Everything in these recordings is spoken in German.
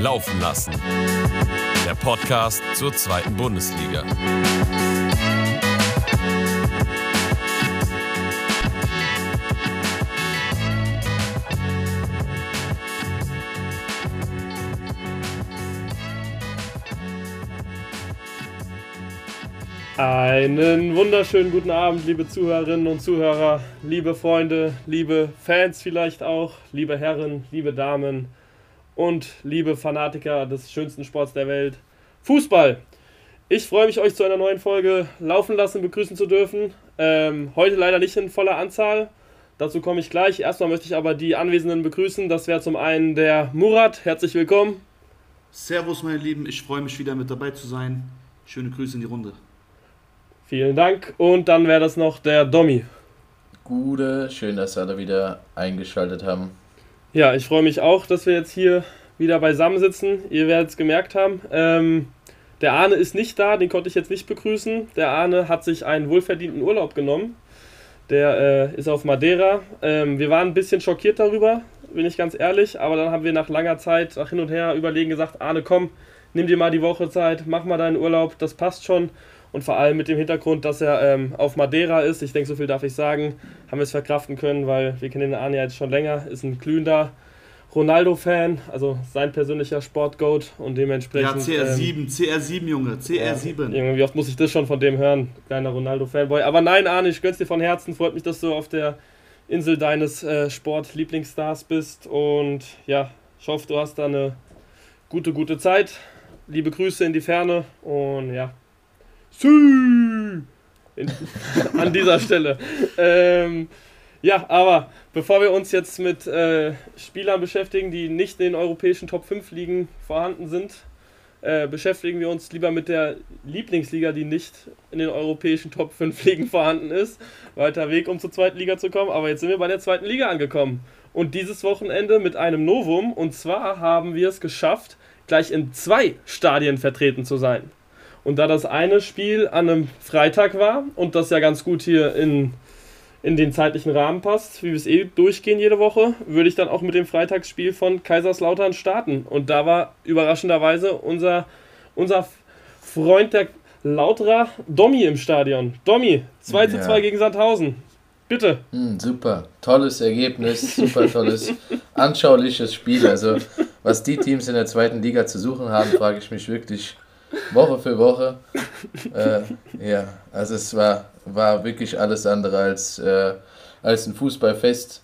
Laufen lassen. Der Podcast zur zweiten Bundesliga. Einen wunderschönen guten Abend, liebe Zuhörerinnen und Zuhörer, liebe Freunde, liebe Fans vielleicht auch, liebe Herren, liebe Damen und liebe Fanatiker des schönsten Sports der Welt, Fußball. Ich freue mich, euch zu einer neuen Folge laufen lassen, begrüßen zu dürfen. Ähm, heute leider nicht in voller Anzahl. Dazu komme ich gleich. Erstmal möchte ich aber die Anwesenden begrüßen. Das wäre zum einen der Murat. Herzlich willkommen. Servus, meine Lieben. Ich freue mich wieder mit dabei zu sein. Schöne Grüße in die Runde. Vielen Dank. Und dann wäre das noch der Domi. Gute, schön, dass wir alle wieder eingeschaltet haben. Ja, ich freue mich auch, dass wir jetzt hier wieder beisammen sitzen. Ihr werdet es gemerkt haben. Ähm, der Arne ist nicht da, den konnte ich jetzt nicht begrüßen. Der Arne hat sich einen wohlverdienten Urlaub genommen. Der äh, ist auf Madeira. Ähm, wir waren ein bisschen schockiert darüber, bin ich ganz ehrlich. Aber dann haben wir nach langer Zeit, nach hin und her überlegen, gesagt: Arne, komm, nimm dir mal die Woche Zeit, mach mal deinen Urlaub, das passt schon. Und vor allem mit dem Hintergrund, dass er ähm, auf Madeira ist, ich denke, so viel darf ich sagen, haben wir es verkraften können, weil wir kennen den Arne ja jetzt schon länger, ist ein glühender Ronaldo-Fan, also sein persönlicher Sportgoat und dementsprechend. Ja, CR7, ähm, CR7, Junge, CR7. Ja, wie oft muss ich das schon von dem hören, kleiner Ronaldo-Fanboy. Aber nein, Arne, ich gönn's dir von Herzen, freut mich, dass du auf der Insel deines äh, Sport-Lieblingsstars bist und ja, ich hoffe, du hast da eine gute, gute Zeit. Liebe Grüße in die Ferne und ja, in, an dieser Stelle. Ähm, ja, aber bevor wir uns jetzt mit äh, Spielern beschäftigen, die nicht in den europäischen Top 5 Ligen vorhanden sind, äh, beschäftigen wir uns lieber mit der Lieblingsliga, die nicht in den europäischen Top 5 Ligen vorhanden ist. Weiter Weg, um zur zweiten Liga zu kommen, aber jetzt sind wir bei der zweiten Liga angekommen. Und dieses Wochenende mit einem Novum, und zwar haben wir es geschafft, gleich in zwei Stadien vertreten zu sein. Und da das eine Spiel an einem Freitag war und das ja ganz gut hier in, in den zeitlichen Rahmen passt, wie wir es eh durchgehen jede Woche, würde ich dann auch mit dem Freitagsspiel von Kaiserslautern starten. Und da war überraschenderweise unser, unser Freund der Lauterer Domi im Stadion. Domi, 2 zu 2 gegen Sandhausen. Bitte. Hm, super, tolles Ergebnis, super tolles, anschauliches Spiel. Also, was die Teams in der zweiten Liga zu suchen haben, frage ich mich wirklich Woche für Woche. äh, ja, also es war, war wirklich alles andere als, äh, als ein Fußballfest.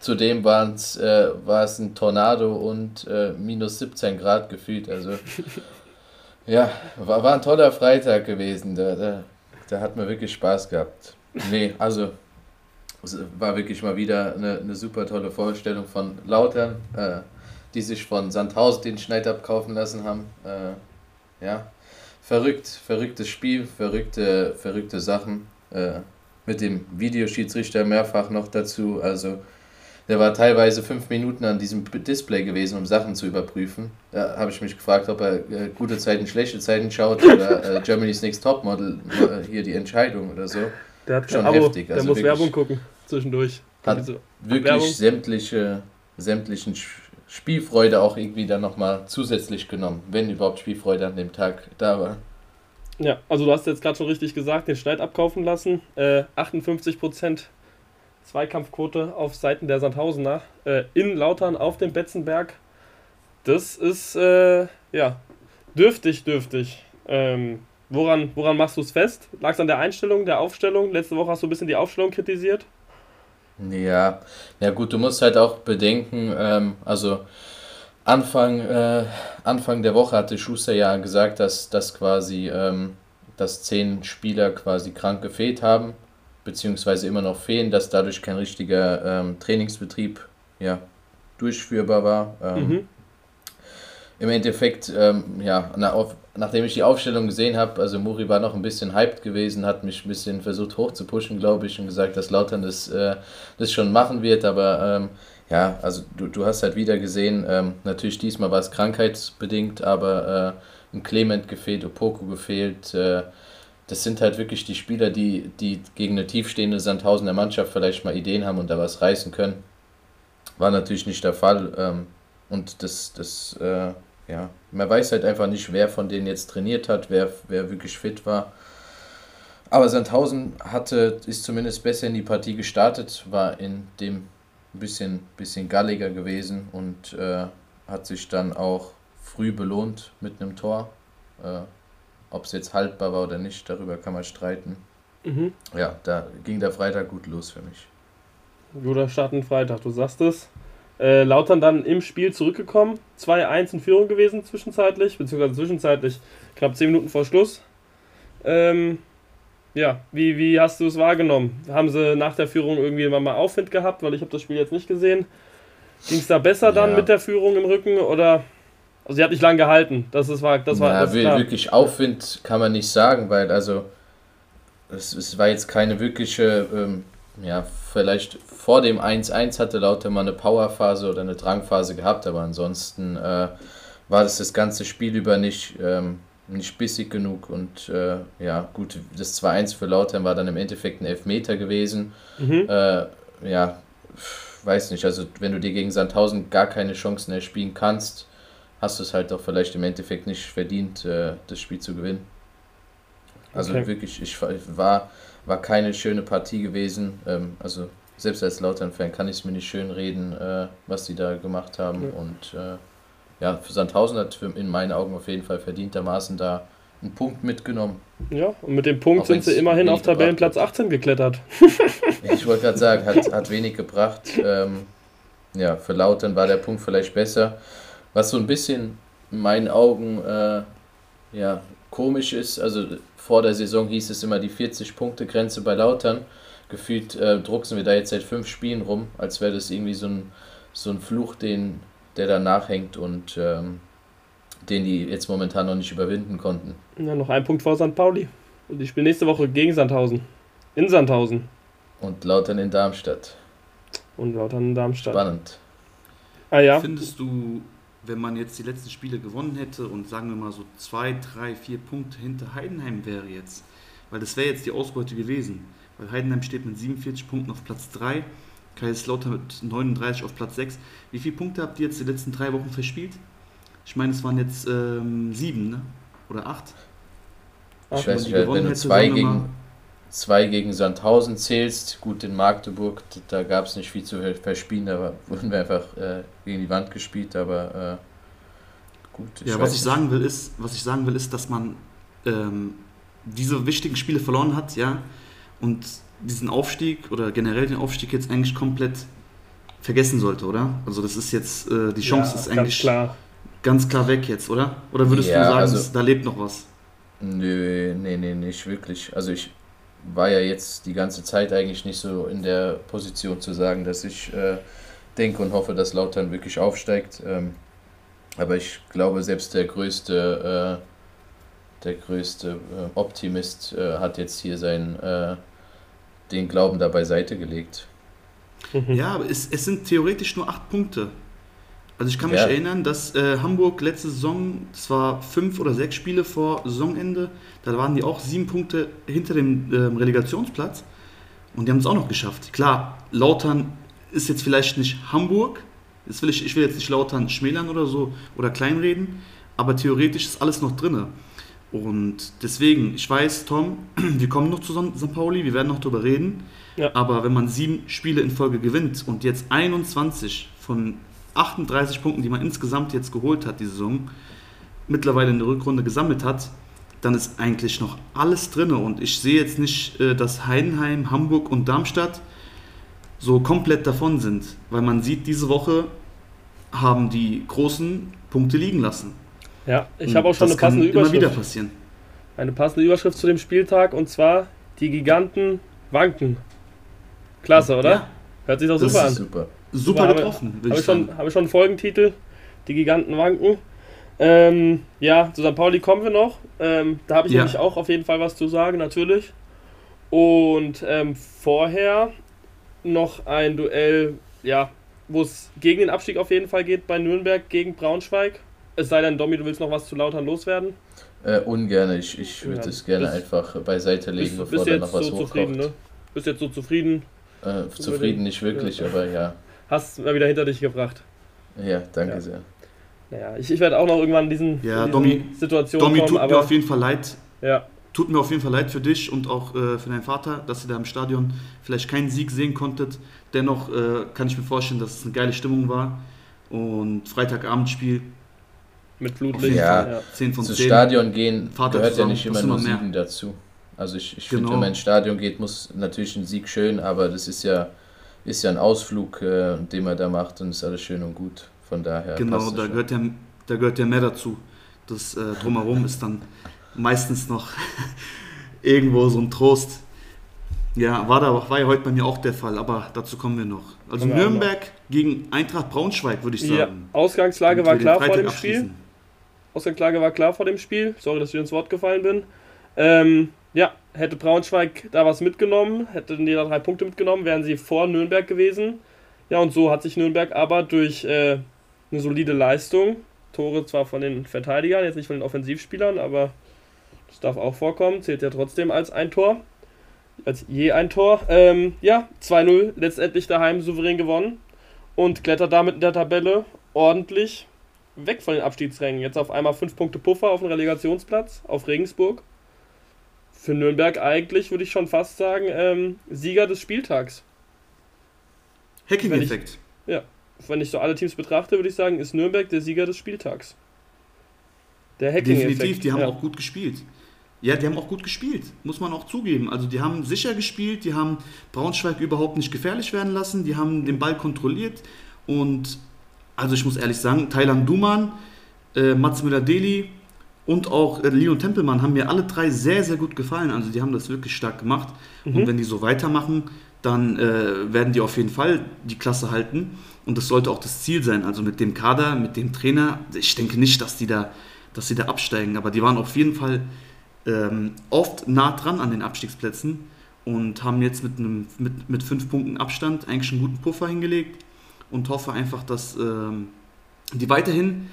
Zudem äh, war es ein Tornado und äh, minus 17 Grad gefühlt. Also ja, war, war ein toller Freitag gewesen. Da, da, da hat man wirklich Spaß gehabt. Nee, also es war wirklich mal wieder eine, eine super tolle Vorstellung von Lautern, äh, die sich von Sandhausen den Schneid abkaufen lassen haben. Äh, ja, verrückt, verrücktes Spiel, verrückte, verrückte Sachen. Äh, mit dem Videoschiedsrichter mehrfach noch dazu. Also der war teilweise fünf Minuten an diesem Display gewesen, um Sachen zu überprüfen. Da habe ich mich gefragt, ob er äh, gute Zeiten, schlechte Zeiten schaut oder äh, Germany's Next Topmodel äh, hier die Entscheidung oder so. Der hat schon Abo, heftig. Also der muss Werbung gucken zwischendurch. Hat wirklich Werbung. sämtliche sämtlichen Spielfreude auch irgendwie dann nochmal zusätzlich genommen, wenn überhaupt Spielfreude an dem Tag da war. Ja, also du hast jetzt gerade schon richtig gesagt, den Schneid abkaufen lassen. Äh, 58% Zweikampfquote auf Seiten der Sandhausener. Äh, in Lautern auf dem Betzenberg. Das ist, äh, ja, dürftig, dürftig. Ähm, woran, woran machst du es fest? Lag es an der Einstellung, der Aufstellung? Letzte Woche hast du ein bisschen die Aufstellung kritisiert. Ja, ja gut, du musst halt auch bedenken, ähm, also Anfang, äh, Anfang der Woche hatte Schuster ja gesagt, dass, dass quasi ähm, dass zehn Spieler quasi krank gefehlt haben, beziehungsweise immer noch fehlen, dass dadurch kein richtiger ähm, Trainingsbetrieb ja, durchführbar war. Ähm, mhm im Endeffekt, ähm, ja, na, auf, nachdem ich die Aufstellung gesehen habe, also Muri war noch ein bisschen hyped gewesen, hat mich ein bisschen versucht hochzupushen, glaube ich, und gesagt, dass Lautern das, äh, das schon machen wird, aber ähm, ja, also du, du hast halt wieder gesehen, ähm, natürlich diesmal war es krankheitsbedingt, aber äh, ein Clement gefehlt, Opoko gefehlt, äh, das sind halt wirklich die Spieler, die, die gegen eine tiefstehende Sandhausener Mannschaft vielleicht mal Ideen haben und da was reißen können. War natürlich nicht der Fall. Ähm, und das, das äh, ja, man weiß halt einfach nicht, wer von denen jetzt trainiert hat, wer, wer wirklich fit war. Aber Sandhausen hatte, ist zumindest besser in die Partie gestartet, war in dem bisschen, bisschen galliger gewesen und äh, hat sich dann auch früh belohnt mit einem Tor. Äh, Ob es jetzt haltbar war oder nicht, darüber kann man streiten. Mhm. Ja, da ging der Freitag gut los für mich. Guter Start in Freitag, du sagst es. Äh, Lautern dann im Spiel zurückgekommen, 2-1 in Führung gewesen zwischenzeitlich, beziehungsweise zwischenzeitlich knapp 10 Minuten vor Schluss. Ähm, ja, wie, wie hast du es wahrgenommen? Haben sie nach der Führung irgendwie mal Aufwind gehabt? Weil ich habe das Spiel jetzt nicht gesehen. Ging es da besser dann Ja. mit der Führung im Rücken oder? Also sie hat nicht lang gehalten. Das ist war das war ja, das wirklich Aufwind kann man nicht sagen, weil also es, es war jetzt keine wirkliche, ähm, ja, vielleicht vor dem 1-1 hatte Lauter mal eine Powerphase oder eine Drangphase gehabt, aber ansonsten äh, war das das ganze Spiel über nicht, ähm, nicht bissig genug und äh, ja, gut, das 2-1 für Lautern war dann im Endeffekt ein Elfmeter gewesen. Mhm. Äh, ja, weiß nicht, also wenn du dir gegen Sandhausen gar keine Chancen erspielen kannst, hast du es halt doch vielleicht im Endeffekt nicht verdient, äh, das Spiel zu gewinnen. Also Okay. wirklich, ich war, war keine schöne Partie gewesen. Ähm, also selbst als Lautern-Fan kann ich es mir nicht schön reden, äh, was die da gemacht haben. Ja. Und äh, ja, für Sandhausen hat in meinen Augen auf jeden Fall verdientermaßen da einen Punkt mitgenommen. Ja, und mit dem Punkt Auch sind sie immerhin auf Tabellenplatz gebracht 18 geklettert. Ich wollte gerade sagen, hat, hat wenig gebracht. Ähm, ja, für Lautern war der Punkt vielleicht besser. Was so ein bisschen in meinen Augen äh, ja, komisch ist, also vor der Saison hieß es immer die 40-Punkte-Grenze bei Lautern. Gefühlt äh, drucksen wir da jetzt seit fünf Spielen rum, als wäre das irgendwie so ein, so ein Fluch, den, der da nachhängt und ähm, den die jetzt momentan noch nicht überwinden konnten. Ja, noch ein Punkt vor St. Pauli. Und ich spiele nächste Woche gegen Sandhausen. In Sandhausen. Und Lautern in Darmstadt. Und Lautern in Darmstadt. Spannend. Ah ja. Findest du, wenn man jetzt die letzten Spiele gewonnen hätte und sagen wir mal so zwei, drei, vier Punkte hinter Heidenheim wäre jetzt, weil das wäre jetzt die Ausbeute gewesen, weil Heidenheim steht mit 47 Punkten auf Platz 3, Kaiserslautern mit 39 auf Platz 6. Wie viele Punkte habt ihr jetzt die letzten drei Wochen verspielt? Ich meine, es waren jetzt ähm, sieben, ne? Oder acht? Ach, Ich wenn weiß nicht, wenn du zwei gegen, zwei gegen Sandhausen zählst, gut in Magdeburg, da gab es nicht viel zu ver- verspielen, da wurden wir einfach äh, gegen die Wand gespielt, aber äh, gut. Ja, was ich nicht. sagen will, ist, was ich sagen will, ist, dass man ähm, diese wichtigen Spiele verloren hat, ja, und diesen Aufstieg oder generell den Aufstieg jetzt eigentlich komplett vergessen sollte, oder? Also das ist jetzt, äh, die Chance ja, ist ganz eigentlich klar. ganz klar weg jetzt, oder? Oder würdest Ja, du sagen, also- da lebt noch was? Nö, nee, nee, nicht wirklich. Also ich war ja jetzt die ganze Zeit eigentlich nicht so in der Position zu sagen, dass ich äh, denke und hoffe, dass Lautern wirklich aufsteigt. Ähm, aber ich glaube, selbst der größte, äh, der größte äh, Optimist äh, hat jetzt hier seinen, äh, den Glauben da beiseite gelegt. Mhm. Ja, aber es, es sind theoretisch nur acht Punkte. Also ich kann mich Ja. erinnern, dass äh, Hamburg letzte Saison, das war fünf oder sechs Spiele vor Saisonende, da waren die auch sieben Punkte hinter dem ähm, Relegationsplatz und die haben es auch noch geschafft. Klar, Lautern ist jetzt vielleicht nicht Hamburg, das will ich, ich will jetzt nicht Lautern schmälern oder so oder kleinreden, aber theoretisch ist alles noch drinne. Und deswegen, ich weiß, Tom, wir kommen noch zu St. Pauli, wir werden noch darüber reden. Ja. Aber wenn man sieben Spiele in Folge gewinnt und jetzt 21 von 38 Punkten, die man insgesamt jetzt geholt hat, die Saison, mittlerweile in der Rückrunde gesammelt hat, dann ist eigentlich noch alles drin. Und ich sehe jetzt nicht, äh, dass Heidenheim, Hamburg und Darmstadt so komplett davon sind. Weil man sieht, diese Woche haben die großen Punkte liegen lassen. Ja, ich habe auch schon das eine passende kann immer wieder Überschrift. passieren. Eine passende Überschrift zu dem Spieltag und zwar die Giganten wanken. Klasse, oder? Ja, Hört sich doch Das super an. Super. super Habe- getroffen, Habe ich schon, hab ich schon einen Folgentitel? Die Giganten wanken. Ähm, ja, zu St. Pauli kommen wir noch. Ähm, da habe ich Ja. nämlich auch auf jeden Fall was zu sagen, natürlich. Und ähm, vorher noch ein Duell, ja, wo es gegen den Abstieg auf jeden Fall geht bei Nürnberg gegen Braunschweig. Es sei denn, Domi, du willst noch was zu Lautern loswerden. Äh, ungerne, ich, ich würde Ja, es gerne bist- einfach beiseite legen, Bist, bevor bist da jetzt noch was so hochkocht. zufrieden, ne? Bist jetzt so zufrieden. Äh, zufrieden nicht wirklich, Ja. aber ja. Hast mal wieder hinter dich gebracht. Ja, danke Ja. sehr. naja, ich, ich werde auch noch irgendwann in diesen, Ja, in diesen Domi- Situationen Domi, kommen, tut aber mir auf jeden Fall leid. ja, Tut mir auf jeden Fall leid für dich und auch äh, für deinen Vater, dass ihr da im Stadion vielleicht keinen Sieg sehen konntet. Dennoch äh, kann ich mir vorstellen, dass es eine geile Stimmung war. Und Freitagabendspiel, mit Flutlicht. Ja. ja. 10 von Ins 10. Stadion gehen Vater gehört ja nicht das immer nur. Siegen dazu. Also ich, ich finde, Genau. wenn man ins Stadion geht, muss natürlich ein Sieg schön, aber das ist ja, ist ja ein Ausflug, äh, den man da macht und ist alles schön und gut. Von daher Genau, da schon. gehört, ja, da gehört ja mehr dazu. Das äh, Drumherum ist dann meistens noch irgendwo so ein Trost. Ja, war, da, war ja heute bei mir auch der Fall, aber dazu kommen wir noch. Also Nürnberg gegen Eintracht Braunschweig, würde ich Ja, sagen. Ausgangslage Damit war klar vor dem Spiel. Ausgangslage war klar vor dem Spiel. Sorry, dass ich ins Wort gefallen bin. Ähm, ja, hätte Braunschweig da was mitgenommen, hätten die da drei Punkte mitgenommen, wären sie vor Nürnberg gewesen. Ja, und so hat sich Nürnberg aber durch äh, eine solide Leistung, Tore zwar von den Verteidigern, jetzt nicht von den Offensivspielern, aber das darf auch vorkommen, zählt ja trotzdem als ein Tor, als je ein Tor. Ähm, ja, 2-0 letztendlich daheim souverän gewonnen und klettert damit in der Tabelle ordentlich weg von den Abstiegsrängen. Jetzt auf einmal 5 Punkte Puffer auf dem Relegationsplatz auf Regensburg. Für Nürnberg eigentlich, würde ich schon fast sagen, ähm, Sieger des Spieltags. Hacking-Effekt. Wenn ich so alle Teams betrachte, würde ich sagen, ist Nürnberg der Sieger des Spieltags. Der Hacking-Effekt. Definitiv, die haben ja. auch gut gespielt. Ja, die haben auch gut gespielt, muss man auch zugeben. Also die haben sicher gespielt, die haben Braunschweig überhaupt nicht gefährlich werden lassen, die haben den Ball kontrolliert und also ich muss ehrlich sagen, Thailand Duman, äh, Mats Müller-Deli und auch äh, Lino Tempelmann haben mir alle drei sehr, sehr gut gefallen. Also die haben das wirklich stark gemacht Mhm. und wenn die so weitermachen, dann äh, werden die auf jeden Fall die Klasse halten und das sollte auch das Ziel sein. Also mit dem Kader, mit dem Trainer, ich denke nicht, dass die da, dass sie da absteigen, aber die waren auf jeden Fall ähm, oft nah dran an den Abstiegsplätzen und haben jetzt mit, einem, mit, mit fünf Punkten Abstand eigentlich einen guten Puffer hingelegt und hoffe einfach, dass ähm, die weiterhin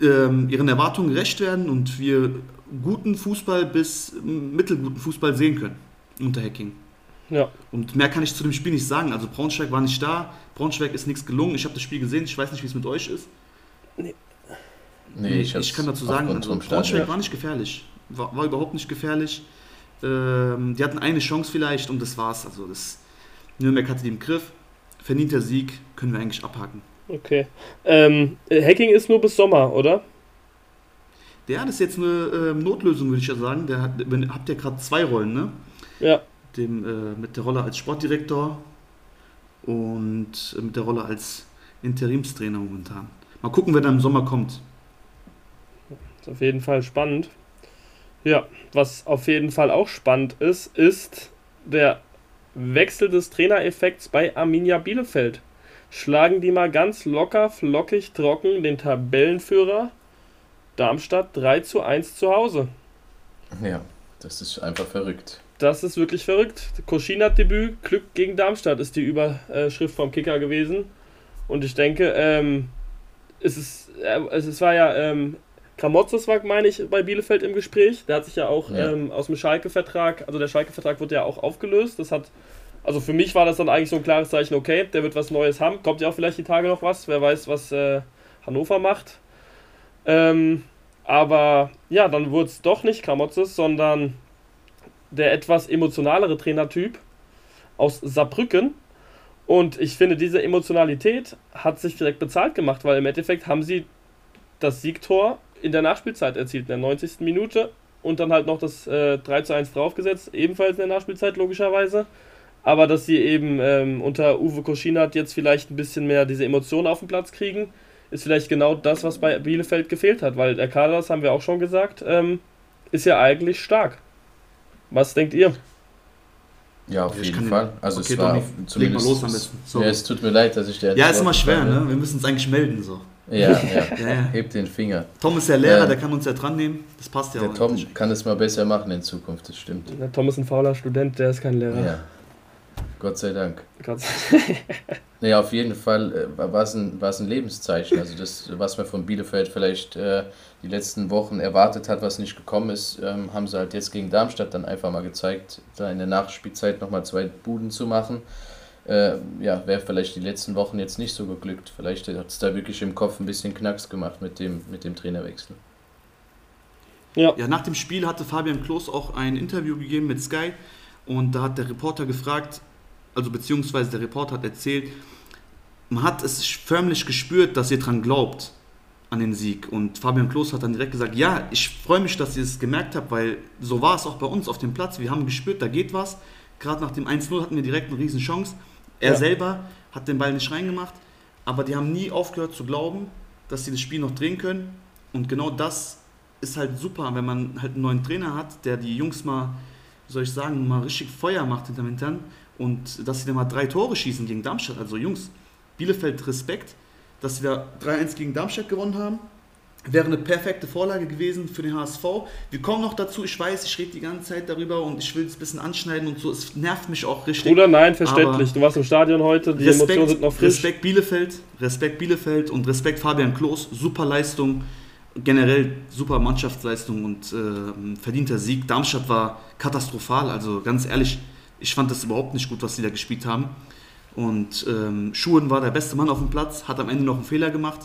ähm, ihren Erwartungen gerecht werden und wir guten Fußball bis mittelguten Fußball sehen können unter Hacking. Ja. Und mehr kann ich zu dem Spiel nicht sagen. Also Braunschweig war nicht da, Braunschweig ist nichts gelungen. Ich habe das Spiel gesehen, ich weiß nicht, wie es mit euch ist. Nee, ich, hab's kann dazu sagen, also. Braunschweig war nicht gefährlich. War, war überhaupt nicht gefährlich. Ähm, die hatten eine Chance vielleicht und das war's. Also das Nürnberg hatte die im Griff. Verdienter Sieg können wir eigentlich abhaken. Okay. Ähm, äh, Hacking ist nur bis Sommer, oder? Der das ist jetzt eine ähm, Notlösung, würde ich ja sagen. Der hat, habt ihr gerade zwei Rollen, ne? Ja. Dem, äh, mit der Rolle als Sportdirektor und äh, mit der Rolle als Interimstrainer momentan. Mal gucken, wer da im Sommer kommt. Ist auf jeden Fall spannend. Ja, was auf jeden Fall auch spannend ist, ist der Wechsel des Trainereffekts bei Arminia Bielefeld. Schlagen die mal ganz locker, flockig, trocken den Tabellenführer Darmstadt 3 zu 1 zu Hause. Ja, das ist einfach verrückt. Das ist wirklich verrückt. Koschinat-Debüt, Glück gegen Darmstadt ist die Überschrift vom Kicker gewesen. Und ich denke, ähm, es, ist, äh, es, war ja, ähm, Kramotzes war, meine ich, bei Bielefeld im Gespräch. Der hat sich ja auch Ja. Ähm, aus dem Schalke-Vertrag, also der Schalke-Vertrag wurde ja auch aufgelöst. Das hat, also für mich war das dann eigentlich so ein klares Zeichen, okay, der wird was Neues haben. Kommt ja auch vielleicht die Tage noch was, wer weiß, was äh, Hannover macht. Ähm, aber ja, dann wurde es doch nicht Kramotzes, sondern der etwas emotionalere Trainertyp aus Saarbrücken. Und ich finde, diese Emotionalität hat sich direkt bezahlt gemacht, weil im Endeffekt haben sie das Siegtor in der Nachspielzeit erzielt, in der 90. Minute. Und dann halt noch das äh, 3 zu 1 draufgesetzt, ebenfalls in der Nachspielzeit logischerweise. Aber dass sie eben ähm, unter Uwe Koschinat jetzt vielleicht ein bisschen mehr diese Emotionen auf den Platz kriegen, ist vielleicht genau das, was bei Bielefeld gefehlt hat. Weil der Kader, das haben wir auch schon gesagt, ähm, ist ja eigentlich stark. Was denkt ihr? Ja, auf Ich jeden Fall. Also Okay, es war Donny, auf- leg mal zumindest. los am besten. Sorry. Ja, es tut mir leid, dass ich der. Ja, ist immer schwer, ne? Wir müssen uns eigentlich melden. So. Ja, ja. Ja, ja. Heb den Finger. Tom ist ja Lehrer, Ähm, der kann uns ja dran nehmen. Das passt ja Der auch. Tom kann es mal besser machen in Zukunft, das stimmt. Der Tom ist ein fauler Student, der ist kein Lehrer. Ja. Gott sei Dank. Gott. Nee, auf jeden Fall äh, war es ein, war's ein Lebenszeichen. Also das, was man von Bielefeld vielleicht äh, die letzten Wochen erwartet hat, was nicht gekommen ist, ähm, haben sie halt jetzt gegen Darmstadt dann einfach mal gezeigt, da in der Nachspielzeit nochmal zwei Buden zu machen. Äh, ja, wäre vielleicht die letzten Wochen jetzt nicht so geglückt. Vielleicht hat es da wirklich im Kopf ein bisschen Knacks gemacht mit dem, mit dem Trainerwechsel. Ja. ja, nach dem Spiel hatte Fabian Klos auch ein Interview gegeben mit Sky und da hat der Reporter gefragt, also beziehungsweise der Reporter hat erzählt, man hat es förmlich gespürt, dass ihr dran glaubt an den Sieg. Und Fabian Klos hat dann direkt gesagt, ja, ich freue mich, dass ihr es gemerkt habt, weil so war es auch bei uns auf dem Platz. Wir haben gespürt, da geht was. Gerade nach dem 1-0 hatten wir direkt eine riesen Chance. Er ja. selber hat den Ball nicht reingemacht, aber die haben nie aufgehört zu glauben, dass sie das Spiel noch drehen können. Und genau das ist halt super, wenn man halt einen neuen Trainer hat, der die Jungs mal, wie soll ich sagen, mal richtig Feuer macht hinterm Hintern und dass sie dann mal drei Tore schießen gegen Darmstadt. Also Jungs, Bielefeld Respekt, dass sie da 3-1 gegen Darmstadt gewonnen haben. Wäre eine perfekte Vorlage gewesen für den HSV. Wir kommen noch dazu, ich weiß, ich rede die ganze Zeit darüber und ich will es ein bisschen anschneiden und so. Es nervt mich auch richtig. Oder nein, verständlich. Du warst im Stadion heute, die Respekt, Emotionen sind noch frisch. Respekt Bielefeld, Respekt Bielefeld und Respekt Fabian Klos. Super Leistung generell super Mannschaftsleistung und äh, verdienter Sieg. Darmstadt war katastrophal, also ganz ehrlich, ich fand das überhaupt nicht gut, was sie da gespielt haben. Und ähm, Schuhen war der beste Mann auf dem Platz, hat am Ende noch einen Fehler gemacht.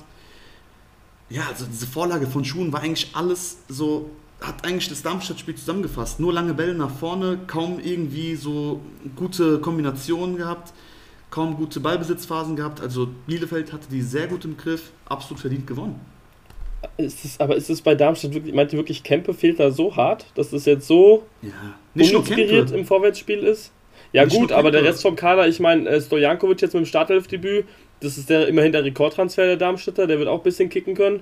Ja, also diese Vorlage von Schuhen war eigentlich alles so, hat eigentlich das Darmstadt-Spiel zusammengefasst. Nur lange Bälle nach vorne, kaum irgendwie so gute Kombinationen gehabt, kaum gute Ballbesitzphasen gehabt. Also Bielefeld hatte die sehr gut im Griff, absolut verdient gewonnen. Ist es, aber ist es bei Darmstadt wirklich, meint ihr wirklich, Kempe fehlt da so hart, dass das jetzt so ja, nicht uninspiriert im Vorwärtsspiel ist? Ja, nicht gut, aber der Rest vom Kader, ich meine, äh, Stojankovic jetzt mit dem Startelfdebüt, das ist der immerhin der Rekordtransfer der Darmstädter, der wird auch ein bisschen kicken können.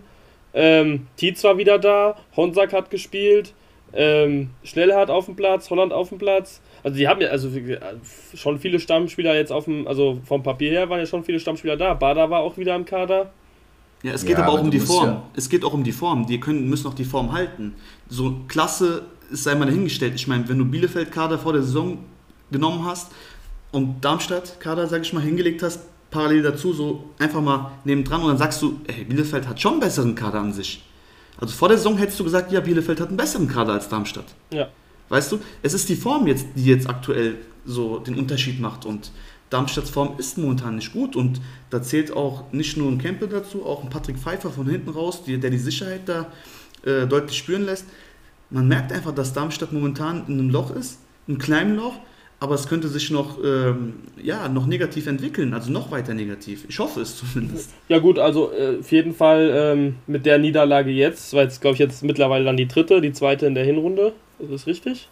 Ähm, Tietz war wieder da, Honsack hat gespielt, ähm, Schnellhardt auf dem Platz, Holland auf dem Platz. Also die haben ja also schon viele Stammspieler jetzt auf dem, also vom Papier her waren ja schon viele Stammspieler da. Bada war auch wieder im Kader. Ja, es geht ja, aber auch um die Form. Ja es geht auch um die Form. Die können, müssen auch die Form halten. So klasse ist einmal dahingestellt. Ich meine, wenn du Bielefeld-Kader vor der Saison genommen hast und Darmstadt-Kader, sag ich mal, hingelegt hast, parallel dazu, so einfach mal nebendran und dann sagst du, ey, Bielefeld hat schon einen besseren Kader an sich. Also vor der Saison hättest du gesagt, ja, Bielefeld hat einen besseren Kader als Darmstadt. Ja. Weißt du, es ist die Form jetzt, die jetzt aktuell so den Unterschied macht und Darmstadts Form ist momentan nicht gut und da zählt auch nicht nur ein Campbell dazu, auch ein Patrick Pfeiffer von hinten raus, die, der die Sicherheit da äh, deutlich spüren lässt. Man merkt einfach, dass Darmstadt momentan in einem Loch ist, einem kleinen Loch, aber es könnte sich noch, ähm, ja, noch negativ entwickeln, also noch weiter negativ. Ich hoffe es zumindest. Ja gut, also äh, auf jeden Fall ähm, mit der Niederlage jetzt, weil es glaube ich jetzt mittlerweile dann die dritte, die zweite in der Hinrunde, ist das richtig?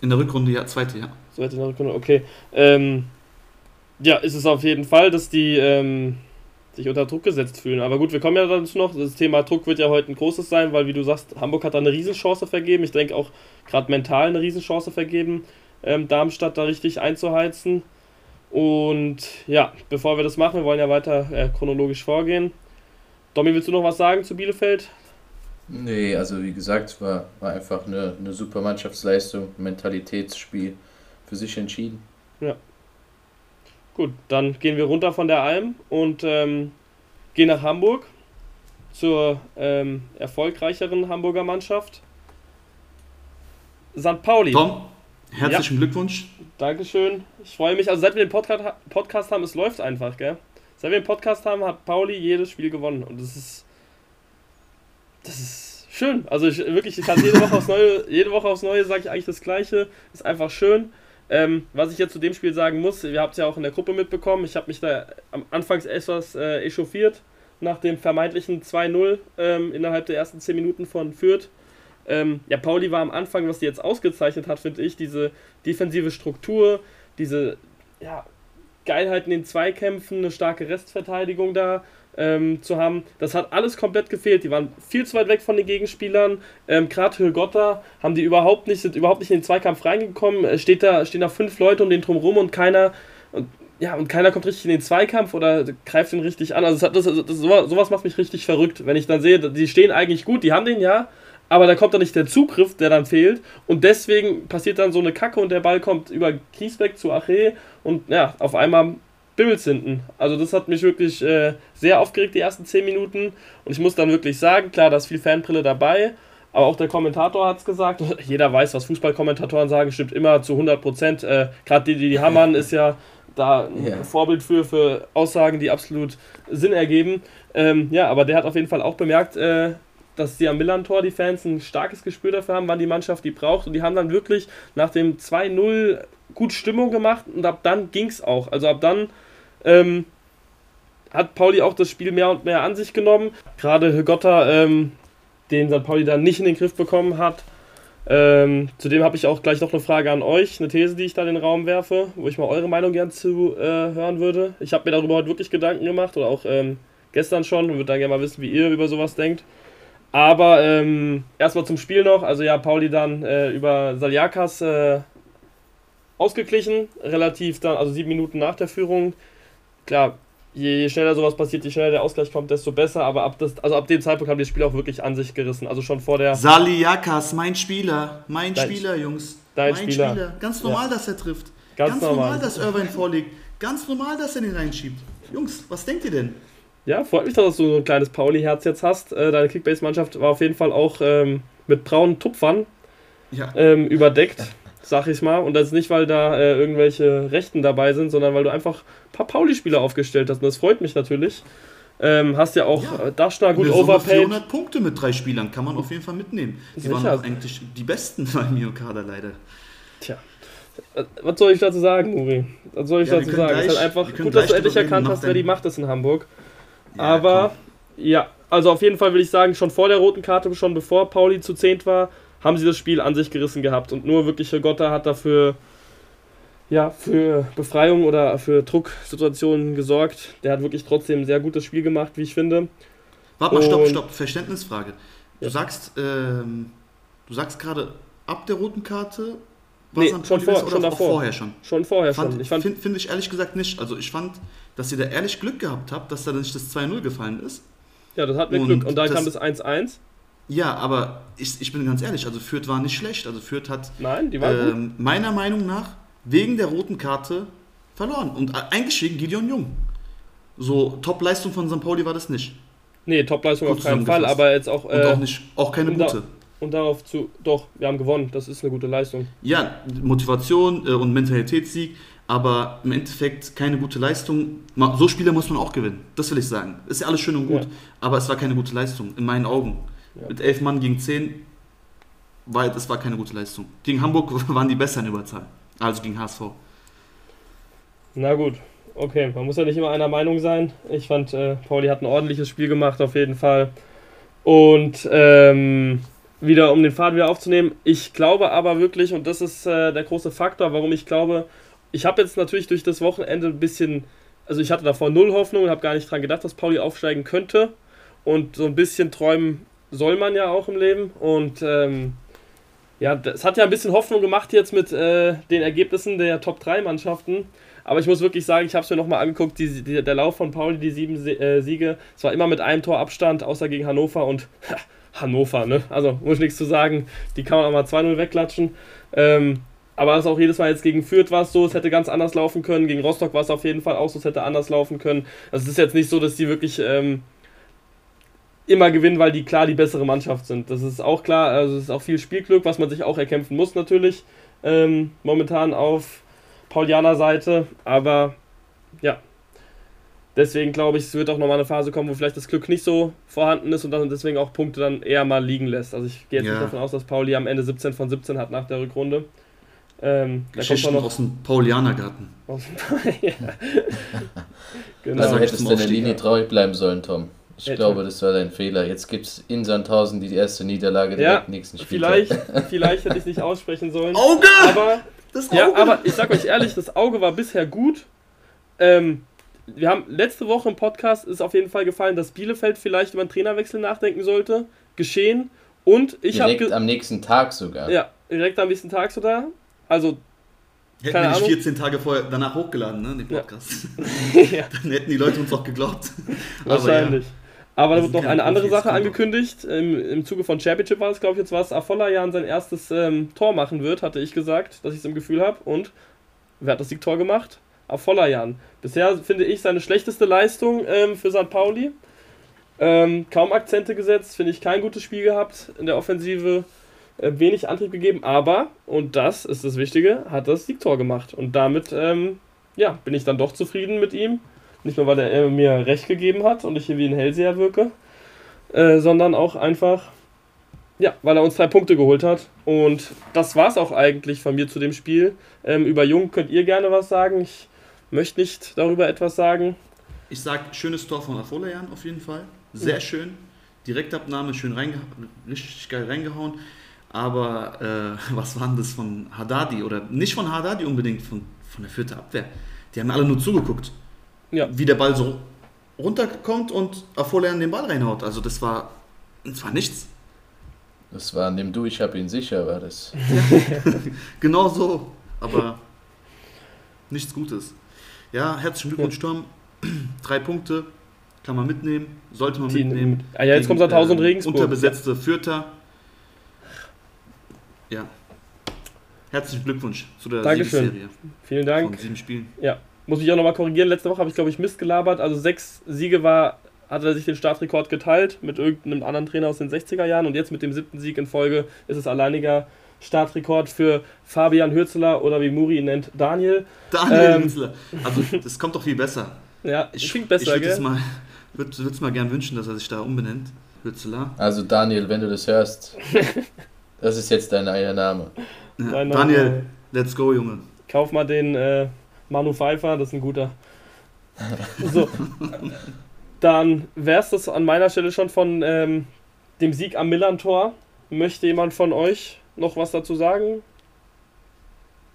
In der Rückrunde, ja, zweite, ja. Zweite in der Rückrunde, okay. Ähm, ja, ist es auf jeden Fall, dass die ähm, sich unter Druck gesetzt fühlen. Aber gut, wir kommen ja dazu noch. Das Thema Druck wird ja heute ein großes sein, weil, wie du sagst, Hamburg hat da eine Riesenchance vergeben. Ich denke auch gerade mental eine Riesenchance vergeben, ähm, Darmstadt da richtig einzuheizen. Und ja, bevor wir das machen, wir wollen ja weiter äh, chronologisch vorgehen. Domi, willst du noch was sagen zu Bielefeld? Nee, also wie gesagt, war, war einfach eine, eine super Mannschaftsleistung, Mentalitätsspiel für sich entschieden. Ja. Gut, dann gehen wir runter von der Alm und ähm, gehen nach Hamburg zur ähm, erfolgreicheren Hamburger Mannschaft. St. Pauli. Tom, herzlichen ja. Glückwunsch. Dankeschön. Ich freue mich. Also seit wir den Podcast, Podcast haben, es läuft einfach, gell? Seit wir den Podcast haben, hat Pauli jedes Spiel gewonnen. Und das ist das ist schön. Also ich wirklich, ich kann jede Woche aufs Neue, jede Woche aufs Neue sage ich eigentlich das Gleiche. Ist einfach schön. Ähm, was ich jetzt zu dem Spiel sagen muss, ihr habt es ja auch in der Gruppe mitbekommen, ich habe mich da am Anfangs etwas äh, echauffiert nach dem vermeintlichen 2-0 ähm, innerhalb der ersten 10 Minuten von Fürth. Ähm, ja, Pauli war am Anfang, was die jetzt ausgezeichnet hat, finde ich, diese defensive Struktur, diese ja, Geilheit in den Zweikämpfen, eine starke Restverteidigung da ähm, zu haben. Das hat alles komplett gefehlt. Die waren viel zu weit weg von den Gegenspielern. Ähm, Gerade Hülgotta haben die überhaupt nicht, sind überhaupt nicht in den Zweikampf reingekommen. Es steht da, stehen da fünf Leute um den drum rum und keiner. Und, ja, und keiner kommt richtig in den Zweikampf oder greift ihn richtig an. Also das, das, das, sowas macht mich richtig verrückt, wenn ich dann sehe, die stehen eigentlich gut, die haben den ja, aber da kommt dann nicht der Zugriff, der dann fehlt. Und deswegen passiert dann so eine Kacke und der Ball kommt über Kiesbeck zu Ache und ja, auf einmal Bimmels hinten. Also das hat mich wirklich äh, sehr aufgeregt, die ersten 10 Minuten. Und ich muss dann wirklich sagen, klar, da ist viel Fanbrille dabei, Aber auch der Kommentator hat es gesagt. Jeder weiß, was Fußballkommentatoren sagen, stimmt immer zu 100 Prozent. Äh, Gerade die, die Hammern ist ja da ein yeah. Vorbild für, für Aussagen, die absolut Sinn ergeben. Ähm, ja, aber der hat auf jeden Fall auch bemerkt, äh, dass die am Millantor, die Fans, ein starkes Gespür dafür haben, wann die Mannschaft die braucht. Und die haben dann wirklich nach dem 2-0 gut Stimmung gemacht und ab dann ging es auch. Also ab dann ähm, hat Pauli auch das Spiel mehr und mehr an sich genommen. Gerade Högotta, ähm, den St. Pauli dann nicht in den Griff bekommen hat. Ähm, zudem habe ich auch gleich noch eine Frage an euch, eine These, die ich da in den Raum werfe, wo ich mal eure Meinung gern zu äh, hören würde. Ich habe mir darüber heute wirklich Gedanken gemacht oder auch ähm, gestern schon und würde dann gerne mal wissen, wie ihr über sowas denkt. Aber ähm, erstmal zum Spiel noch. Also ja, Pauli dann äh, über Saliakas äh, ausgeglichen, relativ dann, also sieben Minuten nach der Führung. Klar, je schneller sowas passiert, je schneller der Ausgleich kommt, desto besser. Aber ab, das, also ab dem Zeitpunkt haben die das Spiel auch wirklich an sich gerissen. Also schon vor der. Saliakas, mein Spieler. Mein dein, Spieler, Jungs. Dein mein Spieler. Spieler. Ganz normal, ja. dass er trifft. Ganz, Ganz normal. normal, dass Irvine vorliegt. Ganz normal, dass er den reinschiebt. Jungs, was denkt ihr denn? Ja, freut mich, dass du so ein kleines Pauli-Herz jetzt hast. Äh, deine Kickbase-Mannschaft war auf jeden Fall auch ähm, mit braunen Tupfern ja. ähm, überdeckt sag ich mal. Und das ist nicht, weil da äh, irgendwelche Rechten dabei sind, sondern weil du einfach ein paar Pauli-Spieler aufgestellt hast. Und das freut mich natürlich. Ähm, hast ja auch ja, Daschner gut overpaid. 400 Punkte mit drei Spielern kann man auf jeden Fall mitnehmen. Die Sicher. waren auch eigentlich die besten bei mir im Kader leider. Tja. Äh, was soll ich dazu sagen, Uri? Was soll ich ja, dazu sagen? Gleich, es ist halt einfach gut, dass du endlich erkannt hast, wer die Macht ist in Hamburg. Ja, Aber komm. ja, also auf jeden Fall will ich sagen, schon vor der roten Karte, schon bevor Pauli zu zehnt war, haben sie das Spiel an sich gerissen gehabt. Und nur wirklich Gotta hat dafür ja, für Befreiung oder für Drucksituationen gesorgt. Der hat wirklich trotzdem ein sehr gutes Spiel gemacht, wie ich finde. Warte mal, stopp, stopp, Verständnisfrage. Du ja. sagst, ähm, du sagst gerade ab der roten Karte nee, schon, vor, schon davor. vorher schon? Schon vorher fand, schon. Ich Finde find ich ehrlich gesagt nicht. Also ich fand, dass ihr da ehrlich Glück gehabt habt, dass da nicht das 2-0 gefallen ist. Ja, das hat mir Glück. Und da kam das 1-1. Ja, aber ich, ich bin ganz ehrlich, also Fürth war nicht schlecht. Also Fürth hat Nein, ähm, meiner Meinung nach wegen der roten Karte verloren. Und eigentlich wegen Gideon Jung. So, Top-Leistung von St. Pauli war das nicht. Nee, Top-Leistung auf keinen Fall, aber jetzt auch. Äh, und auch, nicht, auch keine und gute. Da, und darauf zu. Doch, wir haben gewonnen, das ist eine gute Leistung. Ja, Motivation äh, und Mentalitätssieg, aber im Endeffekt keine gute Leistung. So Spieler muss man auch gewinnen, das will ich sagen. Ist ja alles schön und gut, ja. aber es war keine gute Leistung, in meinen Augen. Ja. Mit elf Mann gegen zehn, war, das war keine gute Leistung. Gegen Hamburg waren die besser in Überzahl, also gegen HSV. Na gut, okay, man muss ja nicht immer einer Meinung sein. Ich fand, äh, Pauli hat ein ordentliches Spiel gemacht, auf jeden Fall. Und ähm, wieder, um den Faden wieder aufzunehmen, ich glaube aber wirklich, und das ist äh, der große Faktor, warum ich glaube, ich habe jetzt natürlich durch das Wochenende ein bisschen, also ich hatte davor null Hoffnung und habe gar nicht dran gedacht, dass Pauli aufsteigen könnte. Und so ein bisschen träumen soll man ja auch im Leben. Und ähm, ja, das hat ja ein bisschen Hoffnung gemacht jetzt mit äh, den Ergebnissen der Top 3 Mannschaften. Aber ich muss wirklich sagen, ich habe es mir nochmal angeguckt, die, die, der Lauf von Pauli, die sieben äh, Siege, es war immer mit einem Tor Abstand, außer gegen Hannover und ha, Hannover, ne? Also muss ich nichts zu sagen, die kann man auch mal 2-0 wegklatschen. Ähm, aber es ist auch jedes Mal jetzt gegen Fürth war es so, es hätte ganz anders laufen können. Gegen Rostock war es auf jeden Fall auch so, es hätte anders laufen können. Also es ist jetzt nicht so, dass die wirklich ähm, immer gewinnen, weil die klar die bessere Mannschaft sind. Das ist auch klar. Also es ist auch viel Spielglück, was man sich auch erkämpfen muss natürlich. Ähm, momentan auf Paulianer Seite. Aber ja, deswegen glaube ich, es wird auch nochmal eine Phase kommen, wo vielleicht das Glück nicht so vorhanden ist und dann deswegen auch Punkte dann eher mal liegen lässt. Also ich gehe jetzt ja. nicht davon aus, dass Pauli am Ende 17 von 17 hat nach der Rückrunde. Ähm, Geschichten noch aus dem Paulianergarten. Aus dem ja. genau. Also hättest du der Linie traurig bleiben sollen, Tom. Ich Hätte. glaube, das war dein Fehler. Jetzt gibt es in Sandhausen die erste Niederlage direkt ja, nächsten Spiel. Vielleicht, vielleicht hätte ich es nicht aussprechen sollen. Auge! Aber, das Auge! Ja, aber ich sag euch ehrlich, das Auge war bisher gut. Ähm, wir haben letzte Woche im Podcast ist auf jeden Fall gefallen, dass Bielefeld vielleicht über einen Trainerwechsel nachdenken sollte. Geschehen. Und ich habe. Direkt am nächsten Tag sogar. Ja, direkt am nächsten Tag sogar. Also Hätten wir nicht 14 Tage vorher danach hochgeladen, ne, den Podcast. Ja. Dann hätten die Leute uns auch geglaubt. Wahrscheinlich. Aber da wird noch eine andere Sache angekündigt. Im, Im Zuge von Championship war es, glaube ich, jetzt was Jan sein erstes ähm, Tor machen wird, hatte ich gesagt, dass ich es im Gefühl habe. Und wer hat das Siegtor gemacht? Jan. Bisher finde ich seine schlechteste Leistung ähm, für St. Pauli. Ähm, kaum Akzente gesetzt, finde ich kein gutes Spiel gehabt in der Offensive, wenig Antrieb gegeben, aber, und das ist das Wichtige, hat das Siegtor gemacht. Und damit, ähm, ja, bin ich dann doch zufrieden mit ihm. Nicht nur, weil er mir recht gegeben hat und ich hier wie ein Hellseher wirke, äh, sondern auch einfach, ja, weil er uns drei Punkte geholt hat. Und das war es auch eigentlich von mir zu dem Spiel. Ähm, über Jung könnt ihr gerne was sagen. Ich möchte nicht darüber etwas sagen. Ich sage, schönes Tor von Afolayan auf jeden Fall. Sehr ja. schön. Direktabnahme, schön reinge richtig geil reingehauen. Aber äh, was war denn das von Haddadi? Oder nicht von Haddadi unbedingt, von, von der vierten Abwehr. Die haben alle nur zugeguckt. Ja. Wie der Ball so runterkommt und Afolayan den Ball reinhaut. Also das war, das war nichts. Das war, nimm du, ich hab ihn sicher, war das. genau so, aber nichts Gutes. Ja, herzlichen Glückwunsch, Tom. Drei Punkte, kann man mitnehmen, sollte man mitnehmen. Ah ja, jetzt kommt Sandhausen und äh, Regensburg. Unterbesetzte Fürther. Ja. Herzlichen Glückwunsch zu der Dankeschön. Serie. Vielen Dank. Von sieben Spielen. Ja, muss ich auch nochmal korrigieren. Letzte Woche habe ich, glaube ich, Mist gelabert. Also sechs Siege war hat er sich den Startrekord geteilt mit irgendeinem anderen Trainer aus den 60er Jahren und jetzt mit dem siebten Sieg in Folge ist es alleiniger Startrekord für Fabian Hürzeler oder wie Muri ihn nennt, Daniel. Daniel ähm, Hürzeler. Also das kommt doch viel besser. Ja, ich klingt besser, ich würde es mal, mal gern wünschen, dass er sich da umbenennt. Hürzeler. Also Daniel, wenn du das hörst, das ist jetzt dein neuer Name. Ja, Daniel, let's go, Junge. Kauf mal den äh, Manu Pfeiffer, das ist ein guter. So, dann wäre es das an meiner Stelle schon von ähm, dem Sieg am Millern-Tor. Möchte jemand von euch noch was dazu sagen?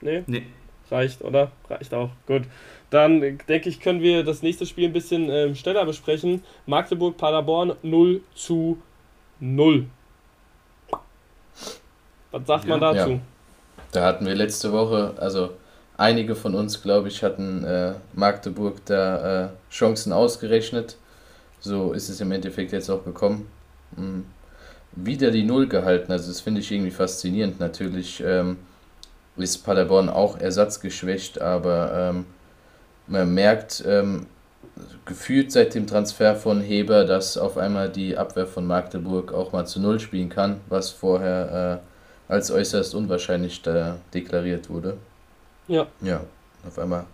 Nee? Nee. Reicht, oder? Reicht auch. Gut. Dann denke ich, können wir das nächste Spiel ein bisschen ähm, schneller besprechen. Magdeburg-Paderborn 0 zu 0. Was sagt ja, man dazu? Ja. Da hatten wir letzte Woche, also einige von uns, glaube ich, hatten äh, Magdeburg da äh, Chancen ausgerechnet. So ist es im Endeffekt jetzt auch gekommen. Mhm. Wieder die Null gehalten, also das finde ich irgendwie faszinierend. Natürlich ähm, ist Paderborn auch ersatzgeschwächt, aber ähm, man merkt ähm, gefühlt seit dem Transfer von Heber, dass auf einmal die Abwehr von Magdeburg auch mal zu Null spielen kann, was vorher äh, als äußerst unwahrscheinlich da deklariert wurde. Ja. Ja, auf einmal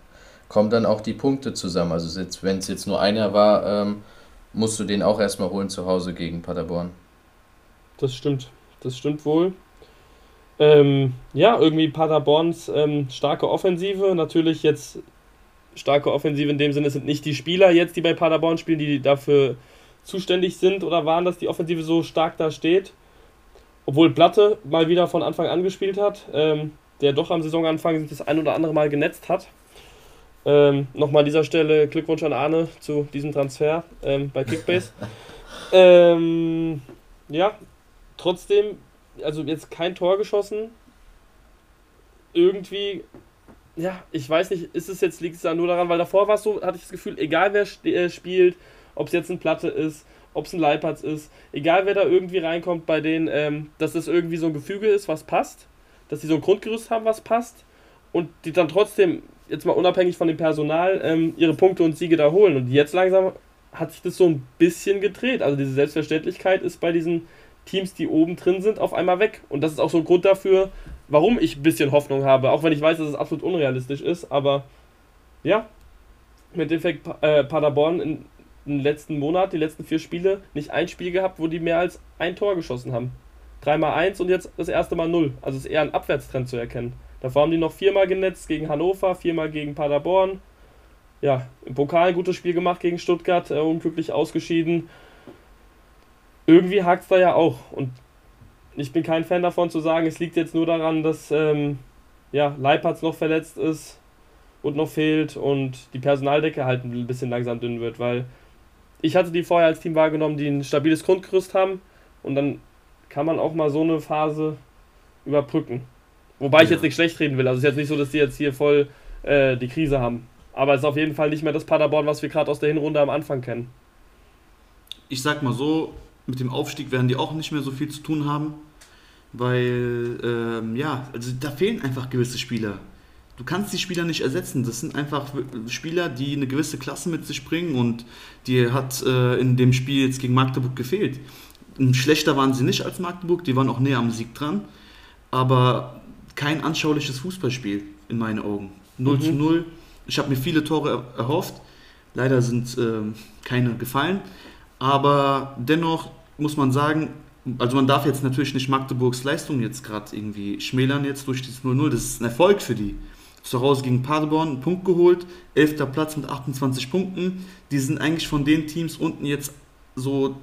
kommen dann auch die Punkte zusammen. Also wenn es jetzt nur einer war, ähm, musst du den auch erstmal holen zu Hause gegen Paderborn. Das stimmt. Das stimmt wohl. Ähm, ja, irgendwie Paderborns ähm, starke Offensive. Natürlich jetzt starke Offensive in dem Sinne sind nicht die Spieler jetzt, die bei Paderborn spielen, die dafür zuständig sind oder waren, dass die Offensive so stark da steht. Obwohl Platte mal wieder von Anfang an gespielt hat, ähm, der doch am Saisonanfang sich das ein oder andere Mal genetzt hat. Ähm, Nochmal an dieser Stelle Glückwunsch an Arne zu diesem Transfer ähm, bei Kickbase. ähm, ja, trotzdem, also jetzt kein Tor geschossen. Irgendwie, ja, ich weiß nicht, ist es jetzt, liegt es da nur daran, weil davor war es so, hatte ich das Gefühl, egal wer äh, spielt, ob es jetzt ein Platte ist, ob es ein Leipertz ist, egal wer da irgendwie reinkommt bei denen, ähm, dass das irgendwie so ein Gefüge ist, was passt, dass sie so ein Grundgerüst haben, was passt und die dann trotzdem jetzt mal unabhängig von dem Personal, ähm, ihre Punkte und Siege da holen. Und jetzt langsam hat sich das so ein bisschen gedreht. Also diese Selbstverständlichkeit ist bei diesen Teams, die oben drin sind, auf einmal weg. Und das ist auch so ein Grund dafür, warum ich ein bisschen Hoffnung habe. Auch wenn ich weiß, dass es absolut unrealistisch ist. Aber ja, im Endeffekt äh, Paderborn in, den letzten Monat, die letzten vier Spiele, nicht ein Spiel gehabt, wo die mehr als ein Tor geschossen haben. Dreimal eins und jetzt das erste Mal null. Also ist eher ein Abwärtstrend zu erkennen. Davor haben die noch viermal genetzt gegen Hannover, viermal gegen Paderborn. Ja, im Pokal ein gutes Spiel gemacht gegen Stuttgart, äh, unglücklich ausgeschieden. Irgendwie hakt es da ja auch. Und ich bin kein Fan davon zu sagen, es liegt jetzt nur daran, dass ähm, ja, Leipertz noch verletzt ist und noch fehlt und die Personaldecke halt ein bisschen langsam dünn wird, weil ich hatte die vorher als Team wahrgenommen, die ein stabiles Grundgerüst haben und dann kann man auch mal so eine Phase überbrücken. Wobei ich jetzt nicht schlecht reden will. Also es ist jetzt nicht so, dass die jetzt hier voll äh, die Krise haben. Aber es ist auf jeden Fall nicht mehr das Paderborn, was wir gerade aus der Hinrunde am Anfang kennen. Ich sag mal so, mit dem Aufstieg werden die auch nicht mehr so viel zu tun haben. Weil, ähm, ja, also da fehlen einfach gewisse Spieler. Du kannst die Spieler nicht ersetzen. Das sind einfach Spieler, die eine gewisse Klasse mit sich bringen und die hat äh, in dem Spiel jetzt gegen Magdeburg gefehlt. Schlechter waren sie nicht als Magdeburg, die waren auch näher am Sieg dran, aber kein anschauliches Fußballspiel in meinen Augen. 0 mhm. zu 0. Ich habe mir viele Tore erhofft. Leider sind äh, keine gefallen. Aber dennoch muss man sagen, also man darf jetzt natürlich nicht Magdeburgs Leistung jetzt gerade irgendwie schmälern jetzt durch dieses 0-0. Das ist ein Erfolg für die. Zu Hause gegen Paderborn einen Punkt geholt, 11. Platz mit 28 Punkten. Die sind eigentlich von den Teams unten jetzt so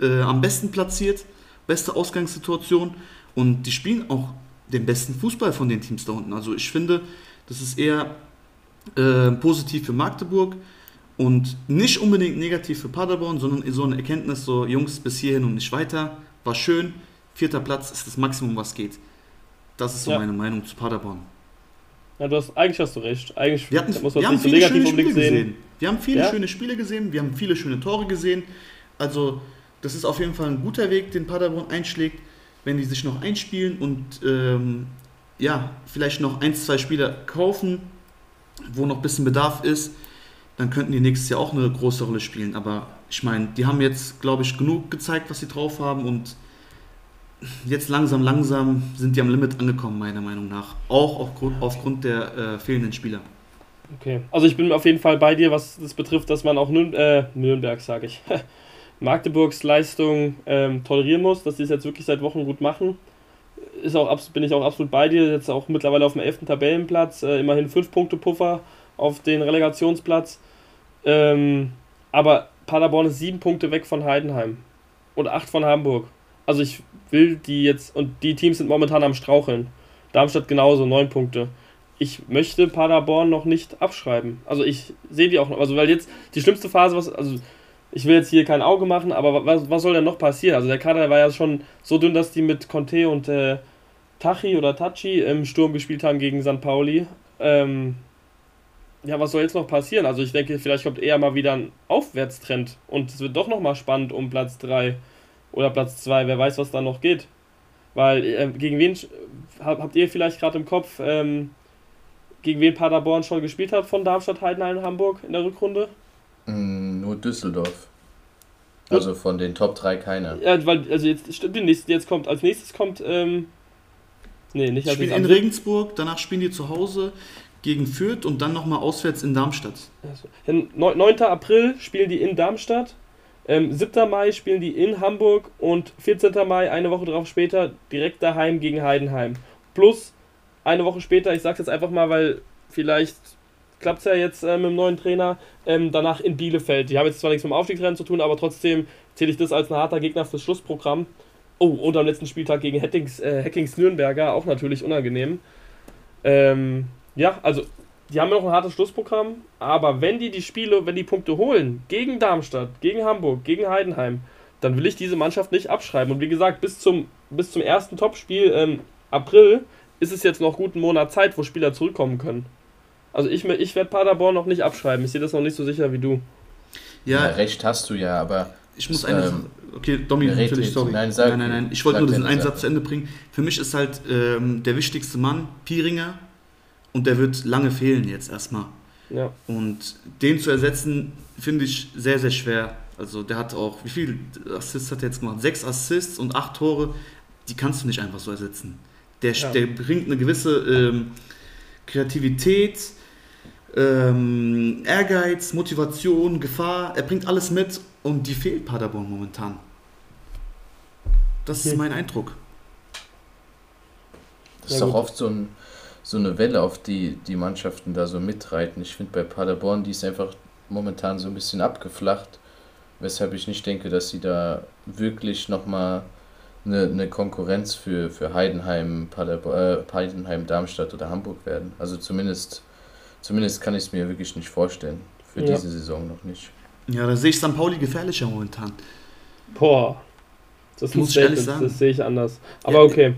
äh, am besten platziert, beste Ausgangssituation und die spielen auch den besten Fußball von den Teams da unten. Also ich finde, das ist eher äh, positiv für Magdeburg und nicht unbedingt negativ für Paderborn, sondern so eine Erkenntnis, so Jungs bis hierhin und nicht weiter, war schön, vierter Platz ist das Maximum, was geht. Das ist so ja. meine Meinung zu Paderborn. Ja, du hast, eigentlich hast du recht. Eigentlich wir hatten, muss man wir haben viele so schöne Spiele sehen. gesehen. Wir haben viele ja? schöne Spiele gesehen, wir haben viele schöne Tore gesehen. Also, das ist auf jeden Fall ein guter Weg, den Paderborn einschlägt, wenn die sich noch einspielen und ähm, ja, vielleicht noch ein, zwei Spieler kaufen, wo noch ein bisschen Bedarf ist, dann könnten die nächstes Jahr auch eine große Rolle spielen. Aber ich meine, die haben jetzt, glaube ich, genug gezeigt, was sie drauf haben und jetzt langsam, langsam sind die am Limit angekommen, meiner Meinung nach. Auch aufgrund, aufgrund der äh, fehlenden Spieler. Okay, also ich bin auf jeden Fall bei dir, was das betrifft, dass man auch Nürn äh, Nürnberg, sage ich, Magdeburgs Leistung ähm, tolerieren muss, dass die es jetzt wirklich seit Wochen gut machen. Ist auch, bin ich auch absolut bei dir, jetzt auch mittlerweile auf dem 11. Tabellenplatz, äh, immerhin 5 Punkte Puffer auf den Relegationsplatz. Ähm, aber Paderborn ist 7 Punkte weg von Heidenheim und 8 von Hamburg. Also ich will die jetzt, und die Teams sind momentan am Straucheln. Darmstadt genauso, 9 Punkte. Ich möchte Paderborn noch nicht abschreiben. Also ich sehe die auch noch, also weil jetzt die schlimmste Phase, was, also ich will jetzt hier kein Auge machen, aber was, was soll denn noch passieren? Also der Kader war ja schon so dünn, dass die mit Conte und äh, Tachi oder Tachi im Sturm gespielt haben gegen St. Pauli. Ähm, ja, was soll jetzt noch passieren? Also ich denke, vielleicht kommt eher mal wieder ein Aufwärtstrend und es wird doch nochmal spannend um Platz 3 oder Platz 2. Wer weiß, was da noch geht. Weil äh, gegen wen habt ihr vielleicht gerade im Kopf, ähm, gegen wen Paderborn schon gespielt hat von Darmstadt, Heidenheim, Hamburg in der Rückrunde? Mm, nur Düsseldorf. Also von den Top 3 keiner. Ja, weil, also jetzt stimmt jetzt kommt, als nächstes kommt, ähm, nee, nicht als Spielen in Regensburg, danach spielen die zu Hause gegen Fürth und dann nochmal auswärts in Darmstadt. Also, 9. April spielen die in Darmstadt, ähm, 7. Mai spielen die in Hamburg und 14. Mai, eine Woche drauf später, direkt daheim gegen Heidenheim. Plus eine Woche später, ich sag's jetzt einfach mal, weil vielleicht klappt es ja jetzt äh, mit dem neuen Trainer, ähm, danach in Bielefeld. Die haben jetzt zwar nichts mit dem Aufstiegsrennen zu tun, aber trotzdem zähle ich das als ein harter Gegner fürs Schlussprogramm. Oh, und am letzten Spieltag gegen Hackings, äh, Nürnberger, auch natürlich unangenehm. Ähm, ja, also die haben noch ein hartes Schlussprogramm, aber wenn die die Spiele, wenn die Punkte holen, gegen Darmstadt, gegen Hamburg, gegen Heidenheim, dann will ich diese Mannschaft nicht abschreiben. Und wie gesagt, bis zum, bis zum ersten Topspiel ähm, April ist es jetzt noch gut einen Monat Zeit, wo Spieler zurückkommen können. Also ich, ich werde Paderborn noch nicht abschreiben. Ich sehe das noch nicht so sicher wie du. Ja, ja recht hast du ja, aber. Ich muss eine ähm, Okay, Domi, natürlich, sorry. Nein, sag, nein, nein, nein. Ich wollte nur diesen einen Satz zu Ende bringen. Für mich ist halt ähm, der wichtigste Mann Pieringer und der wird lange fehlen jetzt erstmal. Ja. Und den zu ersetzen, finde ich sehr, sehr schwer. Also der hat auch, wie viele Assists hat er jetzt gemacht? Sechs Assists und acht Tore, die kannst du nicht einfach so ersetzen. Der, ja. der bringt eine gewisse ähm, Kreativität, ähm, Ehrgeiz, Motivation, Gefahr, er bringt alles mit und die fehlt Paderborn momentan. Das ist mein Eindruck. Das ist auch oft so, ein, so eine Welle, auf die die Mannschaften da so mitreiten. Ich finde bei Paderborn, die ist einfach momentan so ein bisschen abgeflacht, weshalb ich nicht denke, dass sie da wirklich nochmal eine, eine Konkurrenz für, für Heidenheim, Paderborn, äh, Heidenheim, Darmstadt oder Hamburg werden. Also zumindest Zumindest kann ich es mir wirklich nicht vorstellen. Für ja. diese Saison noch nicht. Ja, da sehe ich St. Pauli gefährlicher momentan. Boah. Das muss ich ehrlich sagen. Das sehe ich anders. Aber ja, okay.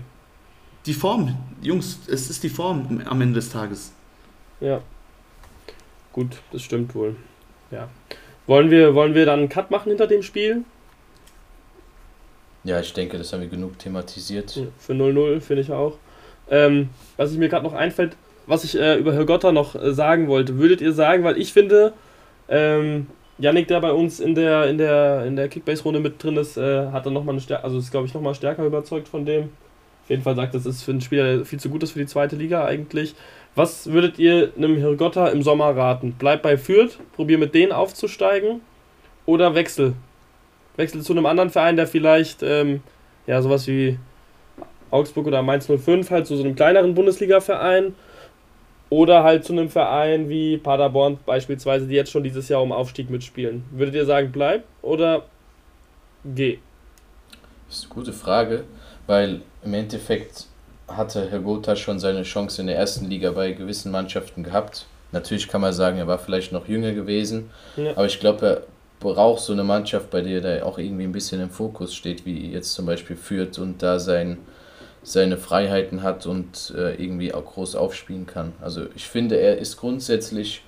Die Form, Jungs, es ist die Form am Ende des Tages. Ja. Gut, das stimmt wohl. Ja. Wollen wir, wollen wir dann einen Cut machen hinter dem Spiel? Ja, ich denke, das haben wir genug thematisiert. Für 0-0 finde ich auch. Ähm, was ich mir gerade noch einfällt, was ich äh, über Hirgotta noch äh, sagen wollte, würdet ihr sagen, weil ich finde, ähm, Yannick, der bei uns in der, in der, in der Kickbase-Runde mit drin ist, äh, hat dann nochmal eine Stärke, also ist glaube ich nochmal stärker überzeugt von dem. Jeden Fall sagt, das ist für einen Spieler, viel zu gut ist für die zweite Liga eigentlich. Was würdet ihr einem Hirgotta im Sommer raten? Bleib bei Fürth, probier mit denen aufzusteigen oder wechsel? Wechsel zu einem anderen Verein, der vielleicht, ähm, ja, sowas wie Augsburg oder Mainz 05, halt zu so einem kleineren Bundesliga-Verein oder halt zu einem Verein wie Paderborn beispielsweise, die jetzt schon dieses Jahr um Aufstieg mitspielen. Würdet ihr sagen, bleib oder geh? Das ist eine gute Frage, weil im Endeffekt hatte Herr Gotha schon seine Chance in der ersten Liga bei gewissen Mannschaften gehabt. Natürlich kann man sagen, er war vielleicht noch jünger gewesen, ja. aber ich glaube, er braucht so eine Mannschaft, bei der er auch irgendwie ein bisschen im Fokus steht, wie jetzt zum Beispiel führt und da sein seine Freiheiten hat und äh, irgendwie auch groß aufspielen kann. Also ich finde, er ist grundsätzlich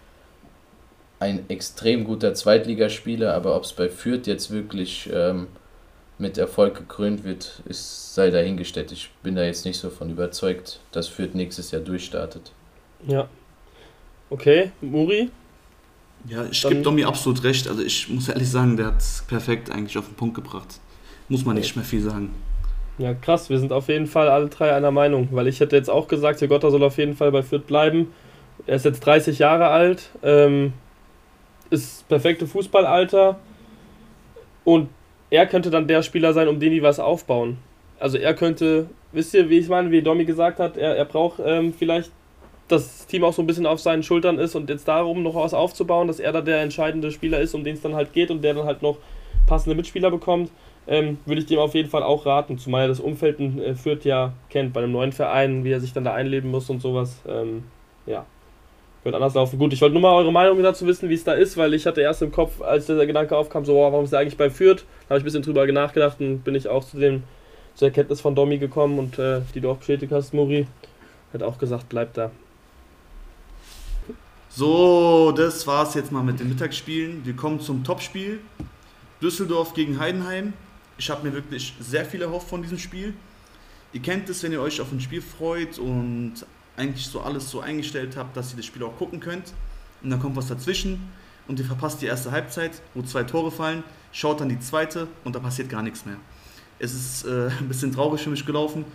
ein extrem guter Zweitligaspieler, aber ob es bei Fürth jetzt wirklich ähm, mit Erfolg gekrönt wird, ist, sei dahingestellt. Ich bin da jetzt nicht so von überzeugt, dass Fürth nächstes Jahr durchstartet. Ja. Okay, Muri? Ja, ich gebe Domi absolut recht. Also ich muss ehrlich sagen, der hat es perfekt eigentlich auf den Punkt gebracht. Muss man nicht mehr viel sagen. Ja, krass, wir sind auf jeden Fall alle drei einer Meinung, weil ich hätte jetzt auch gesagt, der Gotter soll auf jeden Fall bei Fürth bleiben. Er ist jetzt 30 Jahre alt, ähm, ist perfekte Fußballalter und er könnte dann der Spieler sein, um den die was aufbauen. Also er könnte, wisst ihr, wie ich meine, wie Domi gesagt hat, er, er braucht ähm, vielleicht, dass das Team auch so ein bisschen auf seinen Schultern ist und jetzt darum noch was aufzubauen, dass er da der entscheidende Spieler ist, um den es dann halt geht und der dann halt noch passende Mitspieler bekommt ähm, würde ich dem auf jeden Fall auch raten, zumal er das Umfeld in äh, Fürth ja kennt, bei einem neuen Verein, wie er sich dann da einleben muss und sowas. Ähm, ja, wird anders laufen. Gut, ich wollte nur mal eure Meinung dazu wissen, wie es da ist, weil ich hatte erst im Kopf, als der Gedanke aufkam, so, warum ist er eigentlich bei Fürth, habe ich ein bisschen drüber nachgedacht und bin ich auch zu dem, zur Erkenntnis von Domi gekommen und äh, die du auch bestätigt hast, Muri, hat auch gesagt, bleib da. So, das war's jetzt mal mit den Mittagsspielen. Wir kommen zum Topspiel. Düsseldorf gegen Heidenheim. Ich habe mir wirklich sehr viel erhofft von diesem Spiel. Ihr kennt es, wenn ihr euch auf ein Spiel freut und eigentlich so alles so eingestellt habt, dass ihr das Spiel auch gucken könnt. Und dann kommt was dazwischen und ihr verpasst die erste Halbzeit, wo zwei Tore fallen, schaut dann die zweite und da passiert gar nichts mehr. Es ist äh, ein bisschen traurig für mich gelaufen.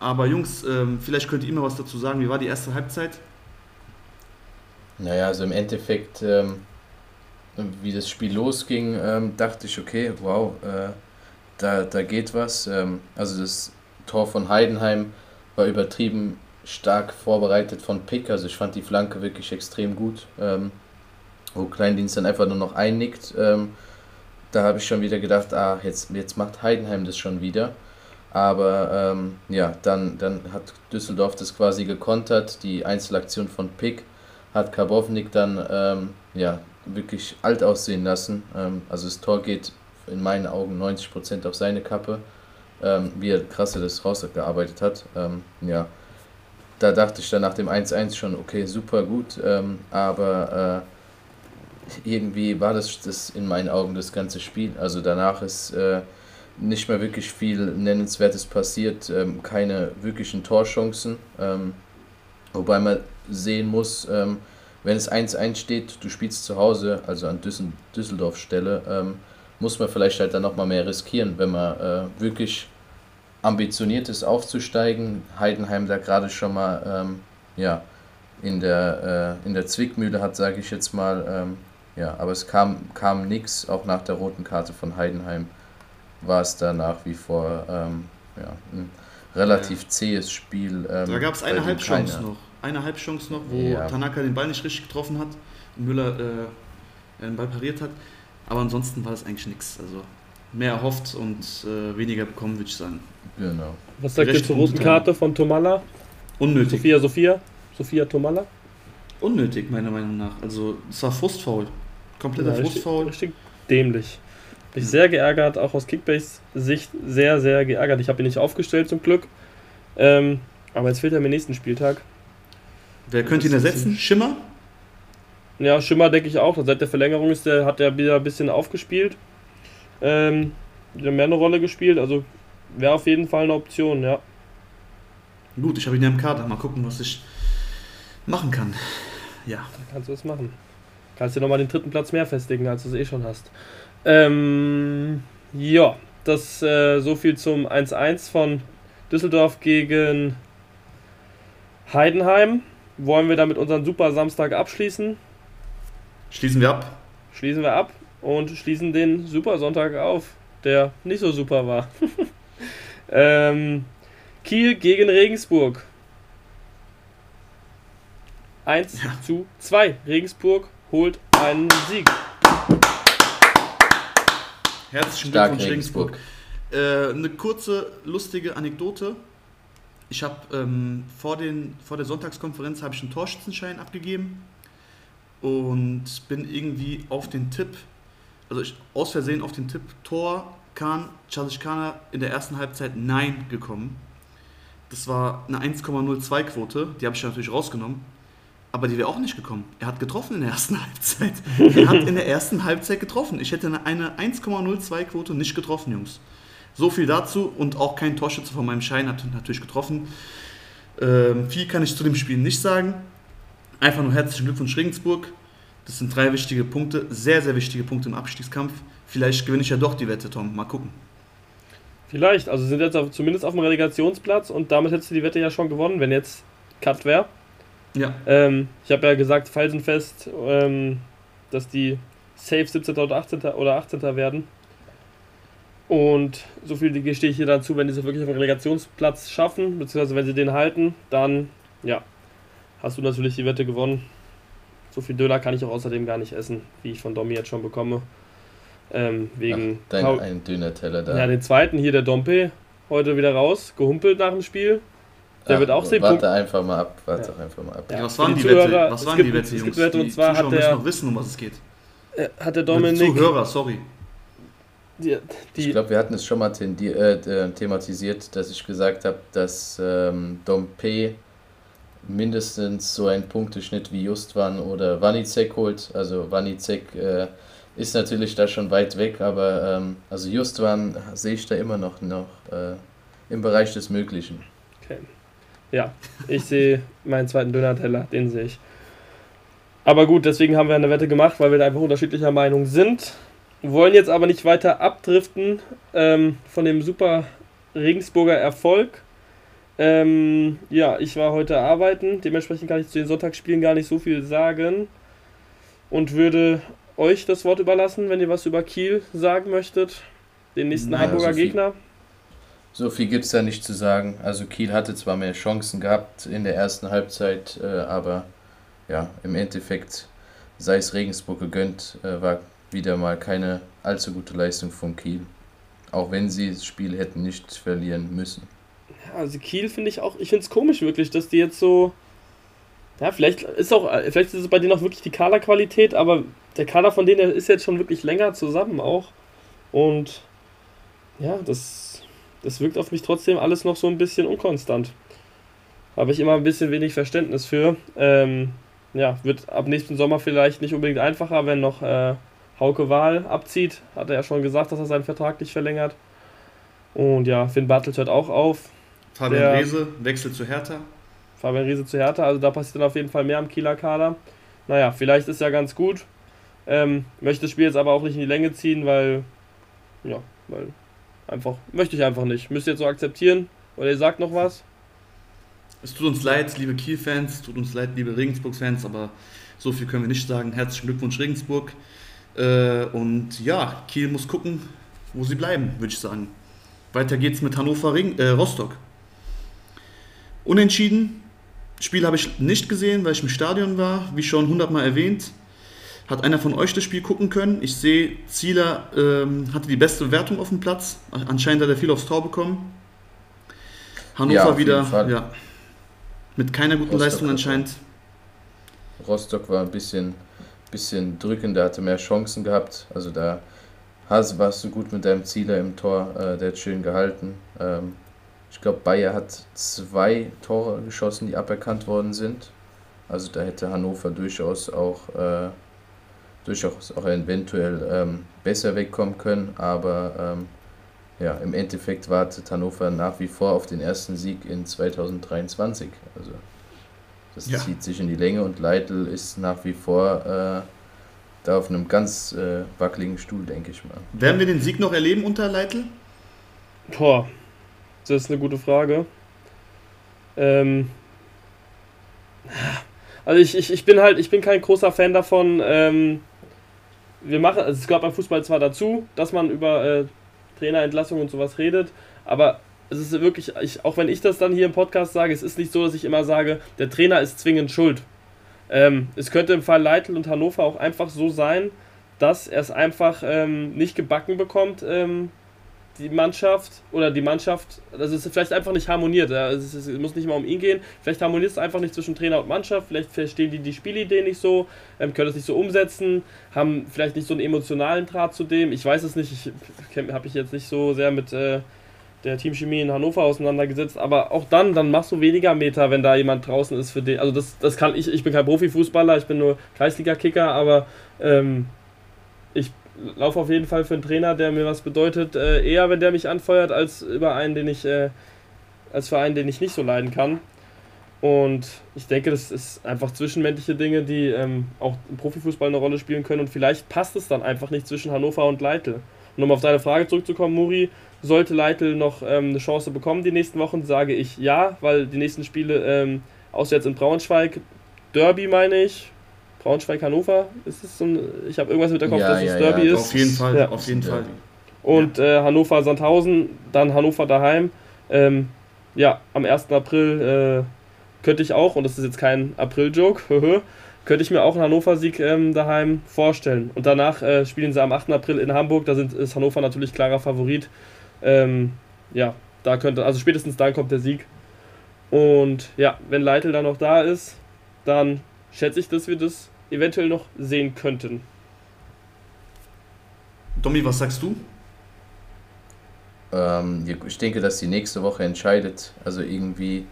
Aber Jungs, ähm, vielleicht könnt ihr immer was dazu sagen. Wie war die erste Halbzeit? Naja, also im Endeffekt, ähm, wie das Spiel losging, ähm, dachte ich, okay, wow, äh, da, da geht was. Ähm, also das Tor von Heidenheim war übertrieben stark vorbereitet von Pick. Also ich fand die Flanke wirklich extrem gut. Ähm, wo Kleindienst dann einfach nur noch einnickt. Ähm, da habe ich schon wieder gedacht, ah, jetzt, jetzt macht Heidenheim das schon wieder. Aber ähm, ja, dann, dann hat Düsseldorf das quasi gekontert. Die Einzelaktion von Pick hat Karbovnik dann ähm, ja, wirklich alt aussehen lassen. Ähm, also das Tor geht in meinen Augen 90% auf seine Kappe, ähm, wie er krasse das rausgearbeitet hat. Ähm, ja, da dachte ich dann nach dem 1-1 schon, okay, super gut, ähm, aber äh, irgendwie war das, das in meinen Augen das ganze Spiel. Also danach ist äh, nicht mehr wirklich viel Nennenswertes passiert, ähm, keine wirklichen Torchancen. Ähm, wobei man sehen muss, ähm, wenn es 1-1 steht, du spielst zu Hause, also an Düsseldorf Stelle, ähm, muss man vielleicht halt dann nochmal mehr riskieren, wenn man äh, wirklich ambitioniert ist aufzusteigen. Heidenheim da gerade schon mal ähm, ja, in, der, äh, in der Zwickmühle hat, sage ich jetzt mal. Ähm, ja, aber es kam, kam nichts, auch nach der roten Karte von Heidenheim war es da nach wie vor ähm, ja, ein relativ ja. zähes Spiel. Ähm, da gab es eine Halbchance noch. Eine Halbchance noch, wo ja. Tanaka den Ball nicht richtig getroffen hat und Müller äh, den Ball pariert hat. Aber ansonsten war das eigentlich nichts. Also mehr erhofft und äh, weniger bekommen, würde ich sagen. Genau. Was sagt ihr zur roten Karte von Tomalla? Unnötig. Sophia Sophia? Sophia Tomalla? Unnötig, meiner Meinung nach. Also, es war Frustfaul. Kompletter ja, Frustfaul. Richtig, richtig dämlich. Bin ich sehr geärgert, auch aus Kickbase-Sicht sehr, sehr geärgert. Ich habe ihn nicht aufgestellt zum Glück. Ähm, aber jetzt fehlt er mir nächsten Spieltag. Wer könnte ihn ersetzen? Schimmer? Ja, Schimmer denke ich auch. Seit der Verlängerung ist der, hat er wieder ein bisschen aufgespielt. Ähm, mehr eine Rolle gespielt. Also wäre auf jeden Fall eine Option, ja. Gut, ich habe ihn ja im Kader. Mal gucken, was ich machen kann. Ja. Dann kannst du das machen. Kannst dir nochmal den dritten Platz mehr festigen, als du es eh schon hast. Ähm, ja, das äh, so viel zum 1-1 von Düsseldorf gegen Heidenheim. Wollen wir damit unseren super Samstag abschließen? Schließen wir ab. Schließen wir ab und schließen den Super Sonntag auf, der nicht so super war. ähm, Kiel gegen Regensburg. 1 Ja. zu 2. Regensburg holt einen Sieg. Herzlichen Stark Glückwunsch, Regensburg. Regensburg. Äh, eine kurze, lustige Anekdote. Ich habe ähm, vor, den- vor der Sonntagskonferenz habe ich einen Torschützenschein abgegeben und bin irgendwie auf den Tipp, also ich, aus Versehen auf den Tipp Tor Kahn, Chazikana in der ersten Halbzeit Nein gekommen. Das war eine 1,02 Quote, die habe ich natürlich rausgenommen. Aber die wäre auch nicht gekommen. Er hat getroffen in der ersten Halbzeit. Er hat in der ersten Halbzeit getroffen. Ich hätte eine- eine 1,02 Quote nicht getroffen, Jungs. So viel dazu und auch kein Torschütze von meinem Schein hat natürlich getroffen. Ähm, viel kann ich zu dem Spiel nicht sagen. Einfach nur herzlichen Glückwunsch Regensburg. Das sind drei wichtige Punkte, sehr, sehr wichtige Punkte im Abstiegskampf. Vielleicht gewinne ich ja doch die Wette, Tom. Mal gucken. Vielleicht, also sind jetzt auf, zumindest auf dem Relegationsplatz und damit hättest du die Wette ja schon gewonnen, wenn jetzt Cut wäre. Ja, Ähm, ich habe ja gesagt, felsenfest, ähm, dass die safe 17. oder 18. oder 18. werden. Und so viel gestehe ich hier dazu, wenn die es wirklich auf den Relegationsplatz schaffen, beziehungsweise wenn sie den halten, dann ja, hast du natürlich die Wette gewonnen. So viel Döner kann ich auch außerdem gar nicht essen, wie ich von Domi jetzt schon bekomme. Ähm, wegen Dein Paul- ein Döner-Teller da. ja, den zweiten hier, der Dompe, heute wieder raus, gehumpelt nach dem Spiel. Der Ach, wird auch zehn Warte einfach mal ab, warte Ja. einfach mal ab. Ja, was für waren die die, Wette? Was waren gibt- die Wette, Jungs? Wette, und die zwar hat Zuschauer müssen der- noch wissen, um was es geht. Äh, hat der Die Dominik. Zuhörer, sorry. Die, Ich die, glaube, wir hatten es schon mal äh, äh, thematisiert, dass ich gesagt habe, dass ähm, Dompe mindestens so einen Punkteschnitt wie Justwan oder Wanizek holt. Also Wanizek äh, ist natürlich da schon weit weg, aber ähm, also Justwan sehe ich da immer noch, noch äh, im Bereich des Möglichen. okay. Ja, ich sehe meinen zweiten Döner-Teller, den sehe ich. Aber gut, deswegen haben wir eine Wette gemacht, weil wir da einfach unterschiedlicher Meinung sind. Wollen jetzt aber nicht weiter abdriften ähm, von dem super Regensburger Erfolg. Ähm, ja, ich war heute arbeiten, dementsprechend kann ich zu den Sonntagsspielen gar nicht so viel sagen und würde euch das Wort überlassen, wenn ihr was über Kiel sagen möchtet, den nächsten Naja, Hamburger so viel- Gegner. So viel gibt es da nicht zu sagen. Also Kiel hatte zwar mehr Chancen gehabt in der ersten Halbzeit, äh, aber ja, im Endeffekt sei es Regensburg gegönnt, äh, war wieder mal keine allzu gute Leistung von Kiel. Auch wenn sie das Spiel hätten nicht verlieren müssen. Also Kiel finde ich auch, ich finde es komisch wirklich, dass die jetzt so. Ja, vielleicht ist auch, vielleicht ist es bei denen auch wirklich die Kaderqualität, aber der Kader von denen ist jetzt schon wirklich länger zusammen auch. Und ja, das, das wirkt auf mich trotzdem alles noch so ein bisschen unkonstant. Habe ich immer ein bisschen wenig Verständnis für. Ähm, ja, wird ab nächsten Sommer vielleicht nicht unbedingt einfacher, wenn noch äh, Hauke Wahl abzieht. Hat er ja schon gesagt, dass er seinen Vertrag nicht verlängert. Und ja, Finn Bartels hört auch auf. Fabian Der- Rehse, Wechsel zu Hertha. Fabian Riese zu Hertha, also da passiert dann auf jeden Fall mehr am Kieler Kader. Naja, vielleicht ist ja ganz gut. Ähm, möchte das Spiel jetzt aber auch nicht in die Länge ziehen, weil, ja, weil einfach, möchte ich einfach nicht. Müsst ihr jetzt so akzeptieren. Oder ihr sagt noch was? Es tut uns leid, liebe Kiel-Fans, es tut uns leid, liebe Regensburg-Fans, aber so viel können wir nicht sagen. Herzlichen Glückwunsch, Regensburg. Äh, und ja, Kiel muss gucken, wo sie bleiben, würde ich sagen. Weiter geht's mit Hannover Ring, äh, Rostock. Unentschieden. Spiel habe ich nicht gesehen, weil ich im Stadion war, wie schon hundertmal erwähnt. Hat einer von euch das Spiel gucken können? Ich sehe, Zieler ähm, hatte die beste Wertung auf dem Platz. Anscheinend hat er viel aufs Tor bekommen. Hannover Ja, wieder, ja, mit keiner guten Rostock Leistung anscheinend. Rostock war ein bisschen, bisschen drückender, hatte mehr Chancen gehabt. Also da hast, warst du gut mit deinem Zieler im Tor, äh, der hat schön gehalten. Ähm, ich glaube, Bayer hat zwei Tore geschossen, die aberkannt worden sind. Also da hätte Hannover durchaus auch, äh, durchaus auch eventuell ähm, besser wegkommen können. Aber ähm, ja, im Endeffekt wartet Hannover nach wie vor auf den ersten Sieg in 2023. Also Das ja. zieht sich in die Länge und Leitl ist nach wie vor äh, da auf einem ganz äh, wackeligen Stuhl, denke ich mal. Werden wir den Sieg noch erleben unter Leitl? Boah, das ist eine gute Frage. Ähm, also ich, ich, ich bin halt, ich bin kein großer Fan davon. Ähm, wir machen, also es gehört beim Fußball zwar dazu, dass man über äh, Trainerentlassung und sowas redet, aber es ist wirklich, ich, auch wenn ich das dann hier im Podcast sage, es ist nicht so, dass ich immer sage, der Trainer ist zwingend schuld. Ähm, es könnte im Fall Leitl und Hannover auch einfach so sein, dass er es einfach ähm, nicht gebacken bekommt, ähm, die Mannschaft oder die Mannschaft, das ist vielleicht einfach nicht harmoniert. Ja. Es, muss nicht mal um ihn gehen. Vielleicht harmoniert es einfach nicht zwischen Trainer und Mannschaft. Vielleicht verstehen die die Spielidee nicht so, ähm, können es nicht so umsetzen, haben vielleicht nicht so einen emotionalen Draht zu dem. Ich weiß es nicht. Ich habe mich jetzt nicht so sehr mit äh, der Teamchemie in Hannover auseinandergesetzt. Aber auch dann, dann machst du weniger Meter, wenn da jemand draußen ist für den. Also das, das kann ich. Ich bin kein Profifußballer, ich bin nur Kreisliga-Kicker, aber ähm, ich laufe auf jeden Fall für einen Trainer, der mir was bedeutet, äh, eher, wenn der mich anfeuert, als über einen, den ich, äh, als für einen, den ich nicht so leiden kann. Und ich denke, das ist einfach zwischenmenschliche Dinge, die ähm, auch im Profifußball eine Rolle spielen können. Und vielleicht passt es dann einfach nicht zwischen Hannover und Leitl. Und um auf deine Frage zurückzukommen, Muri, sollte Leitl noch ähm, eine Chance bekommen die nächsten Wochen, sage ich ja, weil die nächsten Spiele ähm, auswärts in Braunschweig, Derby meine ich, Braunschweig-Hannover? Ist es so ein, ich habe irgendwas mit der Kopf, ja, dass ja, es Derby ja, ist. Auf jeden Fall, ja. auf jeden Fall. Und äh, Hannover-Sandhausen, dann Hannover daheim. Ähm, ja, am 1. April äh, könnte ich auch, und das ist jetzt kein April-Joke, könnte ich mir auch einen Hannover-Sieg ähm, daheim vorstellen. Und danach äh, spielen sie am 8. April in Hamburg, da sind, ist Hannover natürlich klarer Favorit. Ähm, ja, da könnte, also spätestens dann kommt der Sieg. Und ja, wenn Leitl dann noch da ist, dann schätze ich, dass wir das eventuell noch sehen könnten. Domi, was sagst du? Ähm, ich denke, dass die nächste Woche entscheidet. Also irgendwie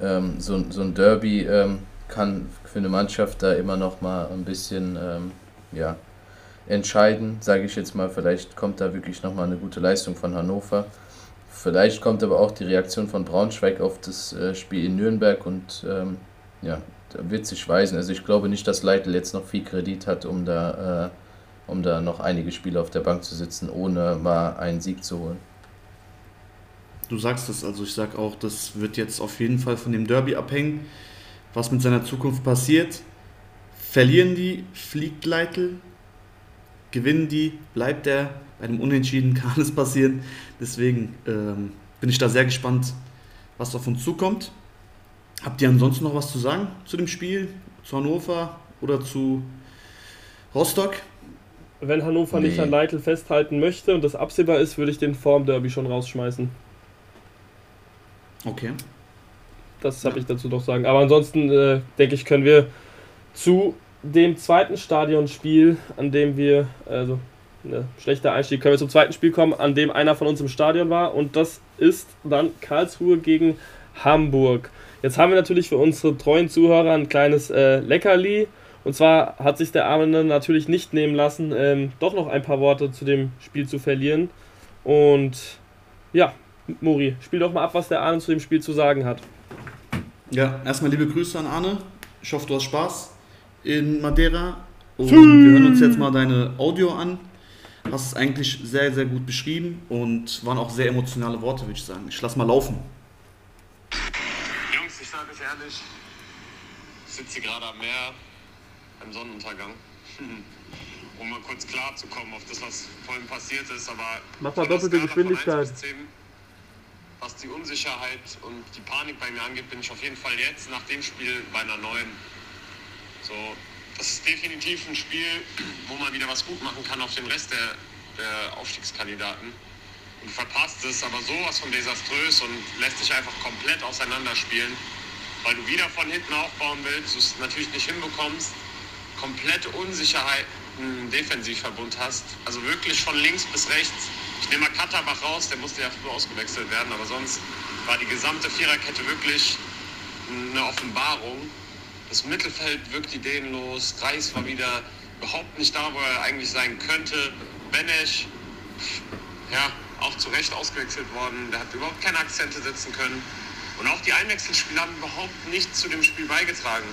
ähm, so, so ein Derby ähm, kann für eine Mannschaft da immer noch mal ein bisschen ähm, ja, entscheiden, sage ich jetzt mal. Vielleicht kommt da wirklich noch mal eine gute Leistung von Hannover. Vielleicht kommt aber auch die Reaktion von Braunschweig auf das äh, Spiel in Nürnberg und ähm, ja, wird sich weisen. Also ich glaube nicht, dass Leitl jetzt noch viel Kredit hat, um da, äh, um da noch einige Spiele auf der Bank zu sitzen, ohne mal einen Sieg zu holen. Du sagst es, also ich sage auch, das wird jetzt auf jeden Fall von dem Derby abhängen, was mit seiner Zukunft passiert. Verlieren die, fliegt Leitl, gewinnen die, bleibt er. Bei dem Unentschieden kann alles passieren. Deswegen ähm, bin ich da sehr gespannt, was auf uns zukommt. Habt ihr ansonsten noch was zu sagen zu dem Spiel, zu Hannover oder zu Rostock? Wenn Hannover nee. nicht an Leitl festhalten möchte und das absehbar ist, würde ich den Formderby schon rausschmeißen. Okay. Das habe ja. ich dazu doch sagen. Aber ansonsten äh, denke ich, können wir zu dem zweiten Stadionspiel, an dem wir, also ne, schlechter Einstieg, können wir zum zweiten Spiel kommen, an dem einer von uns im Stadion war. Und das ist dann Karlsruhe gegen Hamburg. Jetzt haben wir natürlich für unsere treuen Zuhörer ein kleines äh, Leckerli. Und zwar hat sich der Arme natürlich nicht nehmen lassen, ähm, doch noch ein paar Worte zu dem Spiel zu verlieren. Und ja, Muri, spiel doch mal ab, was der Arne zu dem Spiel zu sagen hat. Ja, erstmal liebe Grüße an Arne. Ich hoffe, du hast Spaß in Madeira. Und wir hören uns jetzt mal deine Audio an. Hast es eigentlich sehr, sehr gut beschrieben und waren auch sehr emotionale Worte, würde ich sagen. Ich lass mal laufen ehrlich, ich sitze gerade am Meer beim Sonnenuntergang. um mal kurz klar zu kommen auf das, was vorhin passiert ist. Aber Mach mal doppelte Geschwindigkeit. 10, was die Unsicherheit und die Panik bei mir angeht, bin ich auf jeden Fall jetzt nach dem Spiel bei einer neuen. So, das ist definitiv ein Spiel, wo man wieder was gut machen kann auf den Rest der, der Aufstiegskandidaten. Und verpasst es aber sowas von desaströs und lässt sich einfach komplett auseinanderspielen weil du wieder von hinten aufbauen willst, du es natürlich nicht hinbekommst, komplette Unsicherheiten Defensivverbund hast, also wirklich von links bis rechts. Ich nehme mal Katterbach raus, der musste ja früh ausgewechselt werden, aber sonst war die gesamte Viererkette wirklich eine Offenbarung. Das Mittelfeld wirkt ideenlos, Reis war wieder überhaupt nicht da, wo er eigentlich sein könnte. Benesch, ja, auch zu Recht ausgewechselt worden, der hat überhaupt keine Akzente setzen können. Und auch die Einwechselspieler haben überhaupt nichts zu dem Spiel beigetragen.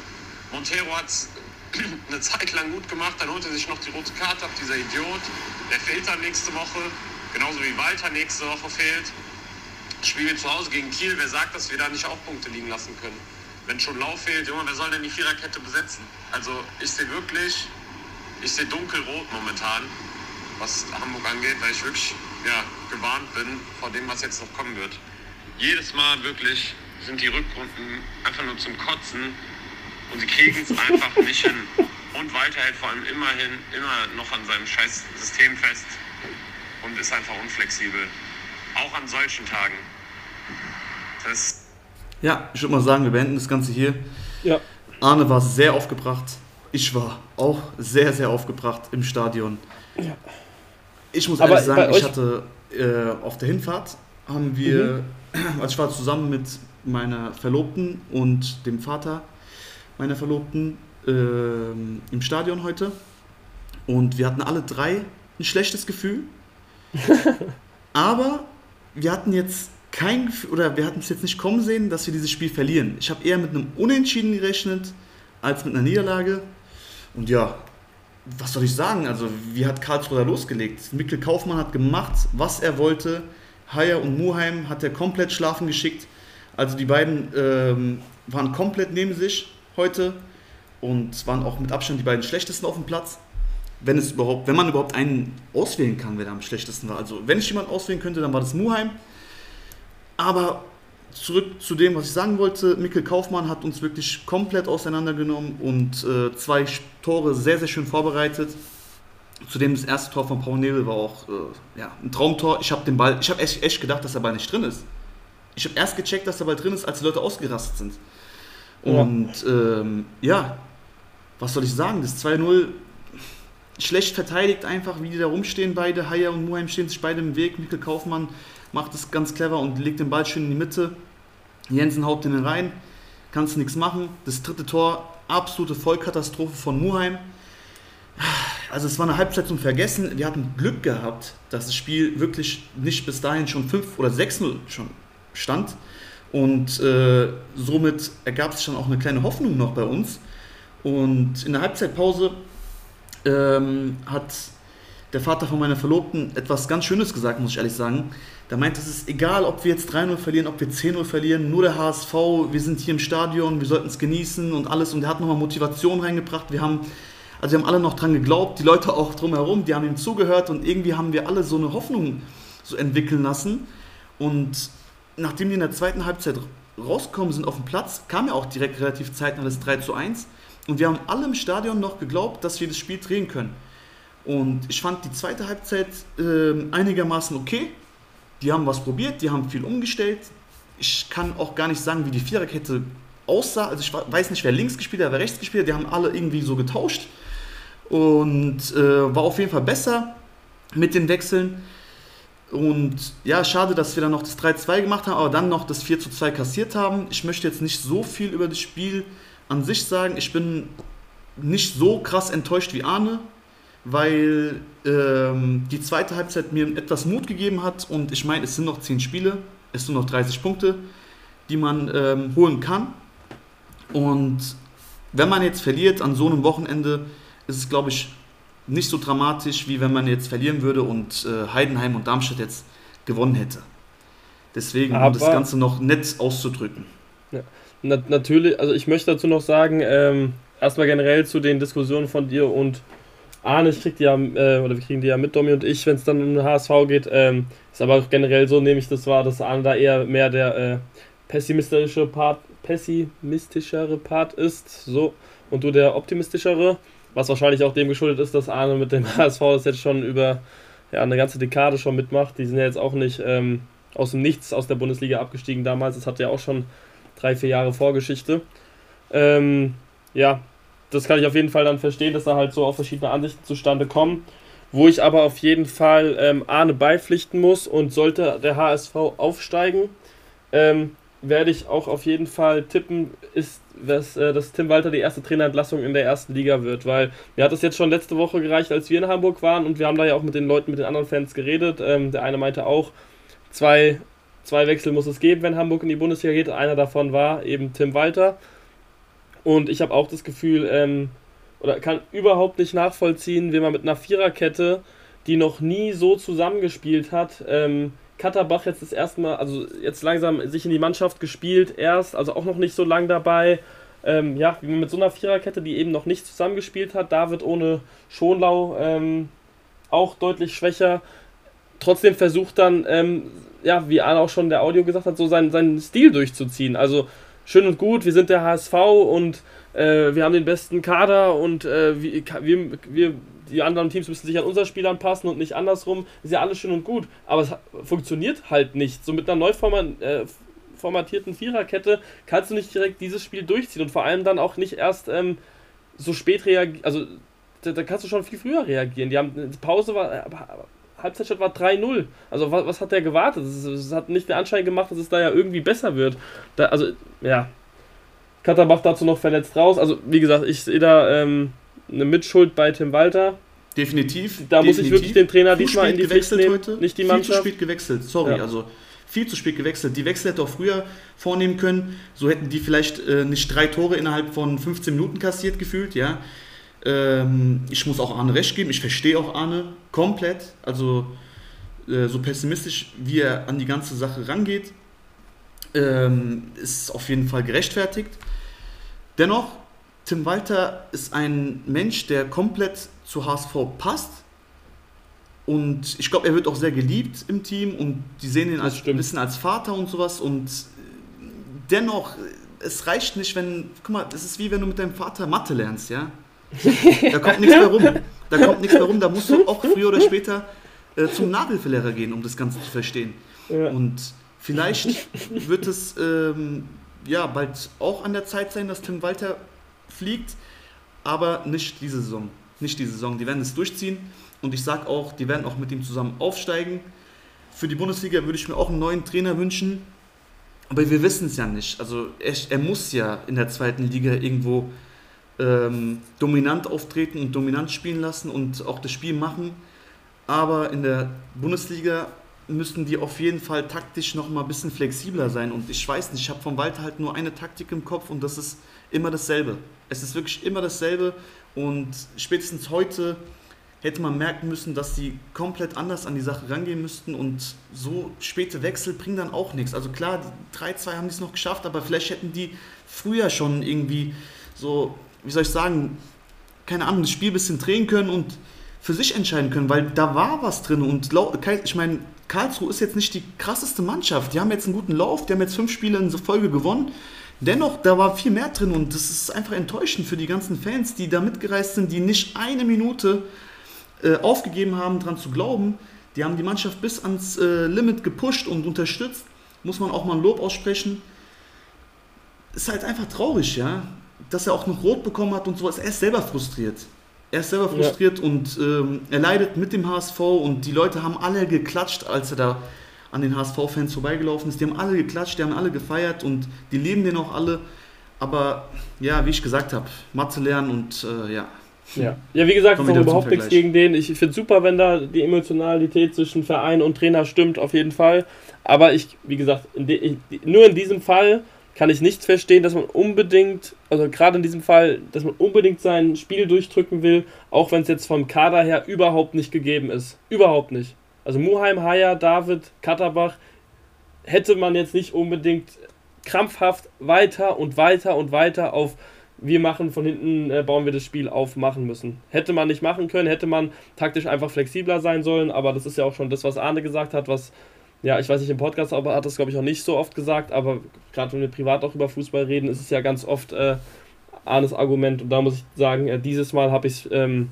Montero hat es eine Zeit lang gut gemacht, dann holt er sich noch die rote Karte ab, dieser Idiot. Der fehlt dann nächste Woche, genauso wie Walter nächste Woche fehlt. Spielen wir zu Hause gegen Kiel, wer sagt, dass wir da nicht auch Punkte liegen lassen können? Wenn schon Lauf fehlt, Junge, wer soll denn die Viererkette besetzen? Also ich sehe wirklich, ich sehe dunkelrot momentan, was Hamburg angeht, weil ich wirklich ja, gewarnt bin vor dem, was jetzt noch kommen wird. Jedes Mal wirklich sind die Rückrunden einfach nur zum Kotzen und sie kriegen es einfach nicht hin. Und Walter hält vor allem immerhin immer noch an seinem scheiß System fest und ist einfach unflexibel. Auch an solchen Tagen. Das ja, ich würde mal sagen, wir beenden das Ganze hier. Ja. Arne war sehr aufgebracht. Ich war auch sehr, sehr aufgebracht im Stadion. Ja. Ich muss ehrlich sagen, ich hatte äh, auf der Hinfahrt haben wir, mhm. also ich war zusammen mit meiner Verlobten und dem Vater meiner Verlobten äh, im Stadion heute. Und wir hatten alle drei ein schlechtes Gefühl. Aber wir hatten jetzt kein Gefühl, oder wir hatten es jetzt nicht kommen sehen, dass wir dieses Spiel verlieren. Ich habe eher mit einem Unentschieden gerechnet, als mit einer Niederlage. Und ja, was soll ich sagen? Also, wie hat Karlsruhe da losgelegt? Mikkel Kaufmann hat gemacht, was er wollte. Haier und Muheim hat er komplett schlafen geschickt. Also, die beiden ähm, waren komplett neben sich heute und waren auch mit Abstand die beiden schlechtesten auf dem Platz. Wenn, es überhaupt, wenn man überhaupt einen auswählen kann, wer da am schlechtesten war. Also, wenn ich jemanden auswählen könnte, dann war das Muheim. Aber zurück zu dem, was ich sagen wollte. Mikkel Kaufmann hat uns wirklich komplett auseinandergenommen und äh, zwei Tore sehr, sehr schön vorbereitet. Zudem das erste Tor von Paul Nebel war auch äh, ja, ein Traumtor. Ich habe den Ball, ich habe echt, echt gedacht, dass der Ball nicht drin ist. Ich habe erst gecheckt, dass der Ball drin ist, als die Leute ausgerastet sind. Und ja, ähm, ja was soll ich sagen? Das 2-0 schlecht verteidigt einfach, wie die da rumstehen beide. Haier und Muheim stehen sich beide im Weg. Mikkel Kaufmann macht es ganz clever und legt den Ball schön in die Mitte. Jensen haut den rein, kannst nichts machen. Das dritte Tor, absolute Vollkatastrophe von Muheim. Also es war eine Halbzeit zum Vergessen. Wir hatten Glück gehabt, dass das Spiel wirklich nicht bis dahin schon 5 oder 6-0 schon stand. Und äh, somit ergab sich dann auch eine kleine Hoffnung noch bei uns. Und in der Halbzeitpause ähm, hat der Vater von meiner Verlobten etwas ganz Schönes gesagt, muss ich ehrlich sagen. Der meint, es ist egal, ob wir jetzt 3-0 verlieren, ob wir 10-0 verlieren, nur der HSV, wir sind hier im Stadion, wir sollten es genießen und alles. Und er hat nochmal Motivation reingebracht. Wir haben, also wir haben alle noch dran geglaubt, die Leute auch drumherum, die haben ihm zugehört und irgendwie haben wir alle so eine Hoffnung so entwickeln lassen. Und nachdem die in der zweiten Halbzeit rausgekommen sind auf den Platz, kam ja auch direkt relativ zeitnah das 3 zu 1. Und wir haben alle im Stadion noch geglaubt, dass wir das Spiel drehen können. Und ich fand die zweite Halbzeit äh, einigermaßen okay. Die haben was probiert, die haben viel umgestellt. Ich kann auch gar nicht sagen, wie die Viererkette aussah. Also ich weiß nicht, wer links gespielt hat, wer rechts gespielt hat. Die haben alle irgendwie so getauscht. Und äh, war auf jeden Fall besser mit den Wechseln. Und ja, schade, dass wir dann noch das 3-2 gemacht haben, aber dann noch das 4-2 kassiert haben. Ich möchte jetzt nicht so viel über das Spiel an sich sagen. Ich bin nicht so krass enttäuscht wie Arne weil ähm, die zweite Halbzeit mir etwas Mut gegeben hat und ich meine, es sind noch 10 Spiele, es sind noch 30 Punkte, die man ähm, holen kann. Und wenn man jetzt verliert an so einem Wochenende, ist es, glaube ich, nicht so dramatisch, wie wenn man jetzt verlieren würde und äh, Heidenheim und Darmstadt jetzt gewonnen hätte. Deswegen, Aber, um das Ganze noch nett auszudrücken. Ja, na, natürlich, also ich möchte dazu noch sagen, ähm, erstmal generell zu den Diskussionen von dir und Arne, ich krieg die ja, äh, oder wir kriegen die ja mit, Domi und ich, wenn es dann um den HSV geht. Ähm, ist aber auch generell so, nehme ich das wahr, dass Arne da eher mehr der äh, pessimistische Part, pessimistischere Part ist, so, und du der optimistischere, was wahrscheinlich auch dem geschuldet ist, dass Arne mit dem HSV das jetzt schon über ja, eine ganze Dekade schon mitmacht. Die sind ja jetzt auch nicht ähm, aus dem Nichts aus der Bundesliga abgestiegen damals, das hat ja auch schon drei, vier Jahre Vorgeschichte. Ähm, ja, das kann ich auf jeden Fall dann verstehen, dass da halt so auch verschiedene Ansichten zustande kommen. Wo ich aber auf jeden Fall ähm, Arne beipflichten muss und sollte der HSV aufsteigen, ähm, werde ich auch auf jeden Fall tippen, ist, dass, äh, dass Tim Walter die erste Trainerentlassung in der ersten Liga wird, weil mir hat das jetzt schon letzte Woche gereicht, als wir in Hamburg waren und wir haben da ja auch mit den Leuten, mit den anderen Fans geredet. Ähm, der eine meinte auch, zwei zwei Wechsel muss es geben, wenn Hamburg in die Bundesliga geht. Einer davon war eben Tim Walter. Und ich habe auch das Gefühl, ähm, oder kann überhaupt nicht nachvollziehen, wie man mit einer Viererkette, die noch nie so zusammengespielt hat, ähm, Katterbach jetzt das erste Mal, also jetzt langsam sich in die Mannschaft gespielt, erst, also auch noch nicht so lang dabei. Ähm, ja, wie man mit so einer Viererkette, die eben noch nicht zusammengespielt hat, David ohne Schonlau ähm, auch deutlich schwächer. Trotzdem versucht dann, ähm, ja, wie Arne auch schon der Audio gesagt hat, so seinen, seinen Stil durchzuziehen. Also schön und gut, wir sind der HSV und äh, wir haben den besten Kader und äh, wir, wir, die anderen Teams müssen sich an unser Spiel anpassen und nicht andersrum. Ist ja alles schön und gut, aber es funktioniert halt nicht. So mit einer neu äh, formatierten Viererkette kannst du nicht direkt dieses Spiel durchziehen und vor allem dann auch nicht erst ähm, so spät reagieren. Also da, da, kannst du schon viel früher reagieren. Die haben die Pause war äh, Halbzeitstand war 3-0. Also was, was, hat der gewartet? Es hat nicht den Anschein gemacht, dass es da ja irgendwie besser wird. Da, also ja, Katterbach dazu noch verletzt raus. Also, wie gesagt, ich sehe da ähm, eine Mitschuld bei Tim Walter. Definitiv. Da definitiv. muss ich wirklich den Trainer zu diesmal in die Pflicht nehmen, heute. nicht die Mannschaft. Viel zu spät gewechselt, sorry. Ja. Also viel zu spät gewechselt. Die Wechsel hätte auch früher vornehmen können. So hätten die vielleicht äh, nicht drei Tore innerhalb von 15 Minuten kassiert gefühlt, ja. Ähm, ich muss auch Arne recht geben. Ich verstehe auch Arne komplett. Also äh, so pessimistisch, wie er an die ganze Sache rangeht, ähm, ist auf jeden Fall gerechtfertigt. Dennoch, Tim Walter ist ein Mensch, der komplett zu HSV passt. Und ich glaube, er wird auch sehr geliebt im Team und die sehen ihn als, ein bisschen als Vater und sowas. Und dennoch, es reicht nicht, wenn, guck mal, es ist wie wenn du mit deinem Vater Mathe lernst, ja? Da kommt nichts mehr rum. Da kommt nichts mehr rum. Da musst du auch früher oder später äh, zum Nagelverlehrer gehen, um das Ganze zu verstehen. Ja. Und vielleicht wird es ähm, ja, bald auch an der Zeit sein, dass Tim Walter fliegt, aber nicht diese Saison. Nicht diese Saison. Die werden es durchziehen und ich sage auch, die werden auch mit ihm zusammen aufsteigen. Für die Bundesliga würde ich mir auch einen neuen Trainer wünschen, aber wir wissen es ja nicht. Also er, er, muss ja in der zweiten Liga irgendwo ähm, dominant auftreten und dominant spielen lassen und auch das Spiel machen. Aber in der Bundesliga müssten die auf jeden Fall taktisch noch mal ein bisschen flexibler sein. Und ich weiß nicht, ich habe vom Walter halt nur eine Taktik im Kopf und das ist immer dasselbe. Es ist wirklich immer dasselbe und spätestens heute hätte man merken müssen, dass die komplett anders an die Sache rangehen müssten und so späte Wechsel bringen dann auch nichts. Also klar, 3-2 haben die es noch geschafft, aber vielleicht hätten die früher schon irgendwie so, wie soll ich sagen, keine Ahnung, das Spiel ein bisschen drehen können und für sich entscheiden können, weil da war was drin und ich meine, Karlsruhe ist jetzt nicht die krasseste Mannschaft. Die haben jetzt einen guten Lauf, die haben jetzt fünf Spiele in Folge gewonnen. Dennoch, da war viel mehr drin und das ist einfach enttäuschend für die ganzen Fans, die da mitgereist sind, die nicht eine Minute äh, aufgegeben haben, daran zu glauben. Die haben die Mannschaft bis ans äh, Limit gepusht und unterstützt. Muss man auch mal ein Lob aussprechen. Ist halt einfach traurig, ja. Dass er auch noch Rot bekommen hat und sowas. Er ist selber frustriert. Er ist selber frustriert ja. und ähm, er leidet mit dem HSV und die Leute haben alle geklatscht, als er da an den HSV-Fans vorbeigelaufen ist. Die haben alle geklatscht, die haben alle gefeiert und die leben den auch alle. Aber ja, wie ich gesagt habe, Mathe lernen und äh, ja. Ja. ja, wie gesagt, ist überhaupt nichts gegen den. Ich finde es super, wenn da die Emotionalität zwischen Verein und Trainer stimmt, auf jeden Fall. Aber ich, wie gesagt, in de, nur in diesem Fall kann ich nicht verstehen, dass man unbedingt, also gerade in diesem Fall, dass man unbedingt sein Spiel durchdrücken will, auch wenn es jetzt vom Kader her überhaupt nicht gegeben ist. Überhaupt nicht. Also Muheim, Haya, David, Katterbach hätte man jetzt nicht unbedingt krampfhaft weiter und weiter und weiter auf wir machen von hinten, äh, bauen wir das Spiel auf, machen müssen. Hätte man nicht machen können, hätte man taktisch einfach flexibler sein sollen, aber das ist ja auch schon das, was Arne gesagt hat, was ja, ich weiß nicht, im Podcast aber hat das, glaube ich, auch nicht so oft gesagt, aber gerade wenn wir privat auch über Fußball reden, ist es ja ganz oft äh, Arnes Argument. Und da muss ich sagen, äh, dieses Mal habe ich es ähm,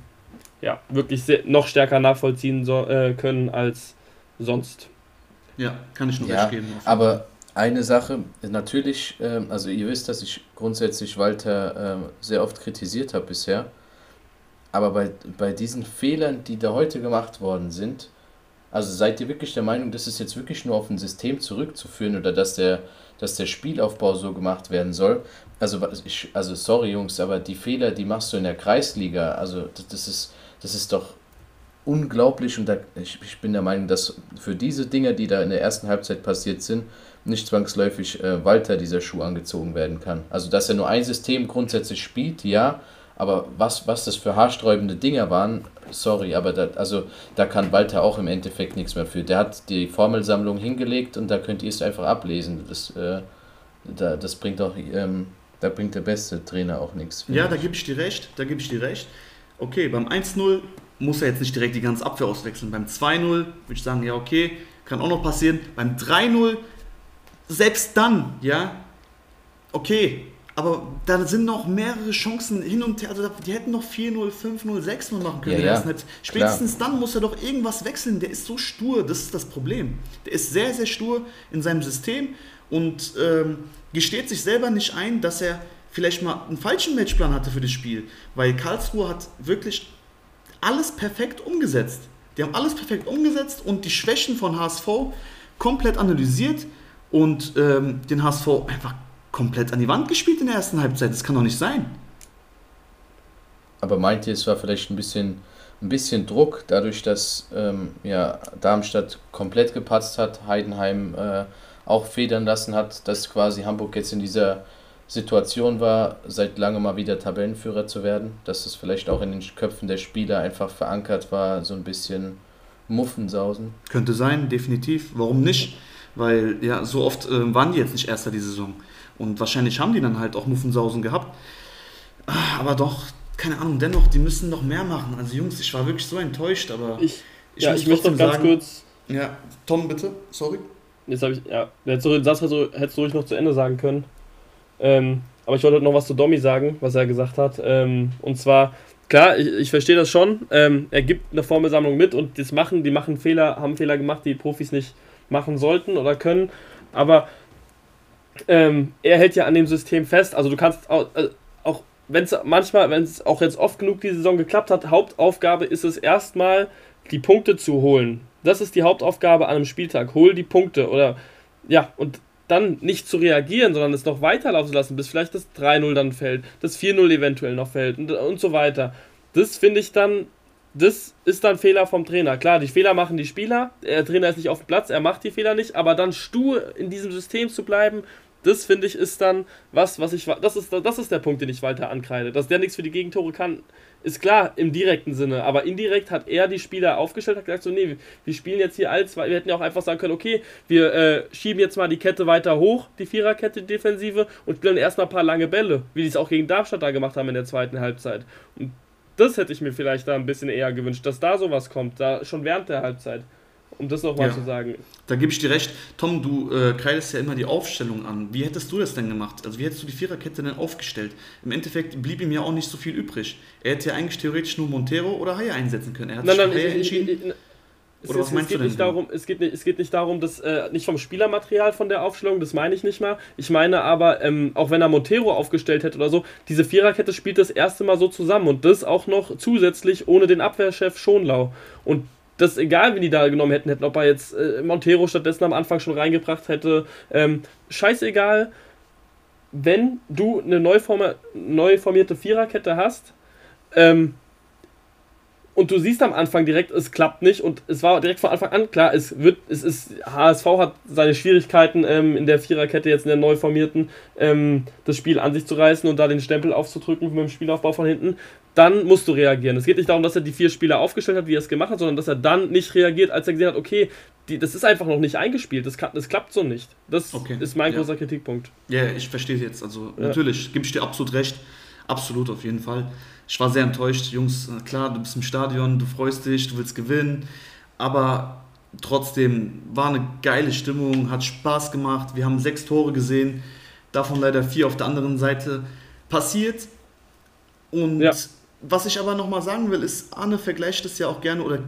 ja, wirklich sehr, noch stärker nachvollziehen so, äh, können als sonst. Ja, kann ich nur ja, recht geben. Aber eine Sache, natürlich, ähm, also ihr wisst, dass ich grundsätzlich Walter ähm, sehr oft kritisiert habe bisher. Aber bei, bei diesen Fehlern, die da heute gemacht worden sind, also seid ihr wirklich der Meinung, das ist jetzt wirklich nur auf ein System zurückzuführen oder dass der, dass der Spielaufbau so gemacht werden soll? Also, ich, also sorry Jungs, aber die Fehler, die machst du in der Kreisliga. Also das, das ist, das ist doch unglaublich und da, ich, ich bin der Meinung, dass für diese Dinge, die da in der ersten Halbzeit passiert sind, nicht zwangsläufig äh, Walter dieser Schuh angezogen werden kann. Also dass er nur ein System grundsätzlich spielt, ja, aber was, was das für haarsträubende Dinger waren, sorry, aber da, also, da kann Walter auch im Endeffekt nichts mehr für. Der hat die Formelsammlung hingelegt und da könnt ihr es einfach ablesen. Das, äh, da, das bringt auch, ähm, da bringt der beste Trainer auch nichts. Ja, da gebe ich dir recht, da gebe ich dir recht. Okay, beim 1-0 muss er jetzt nicht direkt die ganze Abwehr auswechseln. Beim 2-0 würde ich sagen, ja, okay, kann auch noch passieren. Beim 3-0, selbst dann, ja, okay, aber da sind noch mehrere Chancen hin und her. Also die hätten noch 4-0, 5-0, 6-0 machen können. Ja, ja. Spätestens Klar. dann muss er doch irgendwas wechseln. Der ist so stur, das ist das Problem. Der ist sehr, sehr stur in seinem System und ähm, gesteht sich selber nicht ein, dass er vielleicht mal einen falschen Matchplan hatte für das Spiel. Weil Karlsruhe hat wirklich alles perfekt umgesetzt. Die haben alles perfekt umgesetzt und die Schwächen von HSV komplett analysiert und ähm, den HSV einfach komplett an die Wand gespielt in der ersten Halbzeit. Das kann doch nicht sein. Aber meint ihr, es war vielleicht ein bisschen, ein bisschen Druck, dadurch, dass ähm, ja, Darmstadt komplett gepatzt hat, Heidenheim äh, auch federn lassen hat, dass quasi Hamburg jetzt in dieser Situation war, seit langem mal wieder Tabellenführer zu werden, dass es vielleicht auch in den Köpfen der Spieler einfach verankert war, so ein bisschen Muffensausen. Könnte sein, definitiv. Warum nicht? Weil ja, so oft äh, waren die jetzt nicht Erster die Saison. Und wahrscheinlich haben die dann halt auch Muffensausen gehabt. Aber doch, keine Ahnung, dennoch, die müssen noch mehr machen. Also Jungs, ich war wirklich so enttäuscht, aber ich, ich, ja, ich möchte noch ganz sagen, kurz. Ja, Tom, bitte, sorry. Jetzt habe ich, ja, hättest du den Satz hättest du ruhig noch zu Ende sagen können. Ähm, aber ich wollte noch was zu Domi sagen, was er gesagt hat. Ähm, und zwar, klar, ich, ich verstehe das schon. Ähm, er gibt eine Formelsammlung mit und das machen, die machen Fehler, haben Fehler gemacht, die Profis nicht machen sollten oder können. Aber ähm, er hält ja an dem System fest. Also du kannst auch, äh, auch wenn es manchmal, wenn es auch jetzt oft genug die Saison geklappt hat, Hauptaufgabe ist es erstmal, die Punkte zu holen. Das ist die Hauptaufgabe an einem Spieltag. Hol die Punkte oder ja, und dann nicht zu reagieren, sondern es noch weiterlaufen zu lassen, bis vielleicht das 3-0 dann fällt, das 4-0 eventuell noch fällt und, und so weiter. Das finde ich dann, das ist dann Fehler vom Trainer. Klar, die Fehler machen die Spieler, der Trainer ist nicht auf dem Platz, er macht die Fehler nicht, aber dann stur in diesem System zu bleiben das finde ich ist dann was, was ich. Das ist, das ist der Punkt, den ich weiter ankreide. Dass der nichts für die Gegentore kann, ist klar im direkten Sinne. Aber indirekt hat er die Spieler aufgestellt, hat gesagt: so, nee, wir spielen jetzt hier als. Wir hätten ja auch einfach sagen können: okay, wir äh, schieben jetzt mal die Kette weiter hoch, die Viererkette, Defensive, und spielen erstmal ein paar lange Bälle, wie die es auch gegen Darmstadt da gemacht haben in der zweiten Halbzeit. Und das hätte ich mir vielleicht da ein bisschen eher gewünscht, dass da sowas kommt, da schon während der Halbzeit um das nochmal ja. zu sagen. Da gebe ich dir recht. Tom, du äh, kreidest ja immer die Aufstellung an. Wie hättest du das denn gemacht? Also wie hättest du die Viererkette denn aufgestellt? Im Endeffekt blieb ihm ja auch nicht so viel übrig. Er hätte ja eigentlich theoretisch nur Montero oder Haie einsetzen können. Er hat nein, sich nein, Haie entschieden. Ich, ich, oder es, was meinst es geht du denn? Nicht darum, es, geht nicht, es geht nicht darum, dass äh, nicht vom Spielermaterial von der Aufstellung, das meine ich nicht mal. Ich meine aber, ähm, auch wenn er Montero aufgestellt hätte oder so, diese Viererkette spielt das erste Mal so zusammen und das auch noch zusätzlich ohne den Abwehrchef Schonlau. Und das egal, wie die da genommen hätten, hätten, ob er jetzt äh, Montero stattdessen am Anfang schon reingebracht hätte. Ähm, scheißegal, wenn du eine neu formierte Viererkette hast, ähm, und du siehst am Anfang direkt, es klappt nicht und es war direkt von Anfang an klar, es wird, es ist, HSV hat seine Schwierigkeiten ähm, in der Viererkette jetzt in der neu formierten, ähm, das Spiel an sich zu reißen und da den Stempel aufzudrücken mit dem Spielaufbau von hinten, dann musst du reagieren. Es geht nicht darum, dass er die vier Spieler aufgestellt hat, wie er es gemacht hat, sondern dass er dann nicht reagiert, als er gesehen hat, okay, die, das ist einfach noch nicht eingespielt, das, kann, das klappt so nicht. Das okay. ist mein ja. großer Kritikpunkt. Ja, ich verstehe es jetzt. Also ja. natürlich, gebe ich dir absolut recht. Absolut, auf jeden Fall ich war sehr enttäuscht. Jungs, klar, du bist im Stadion, du freust dich, du willst gewinnen, aber trotzdem war eine geile Stimmung, hat Spaß gemacht. Wir haben sechs Tore gesehen, davon leider vier auf der anderen Seite passiert. Und ja. was ich aber nochmal sagen will, ist, Arne vergleicht es ja auch gerne oder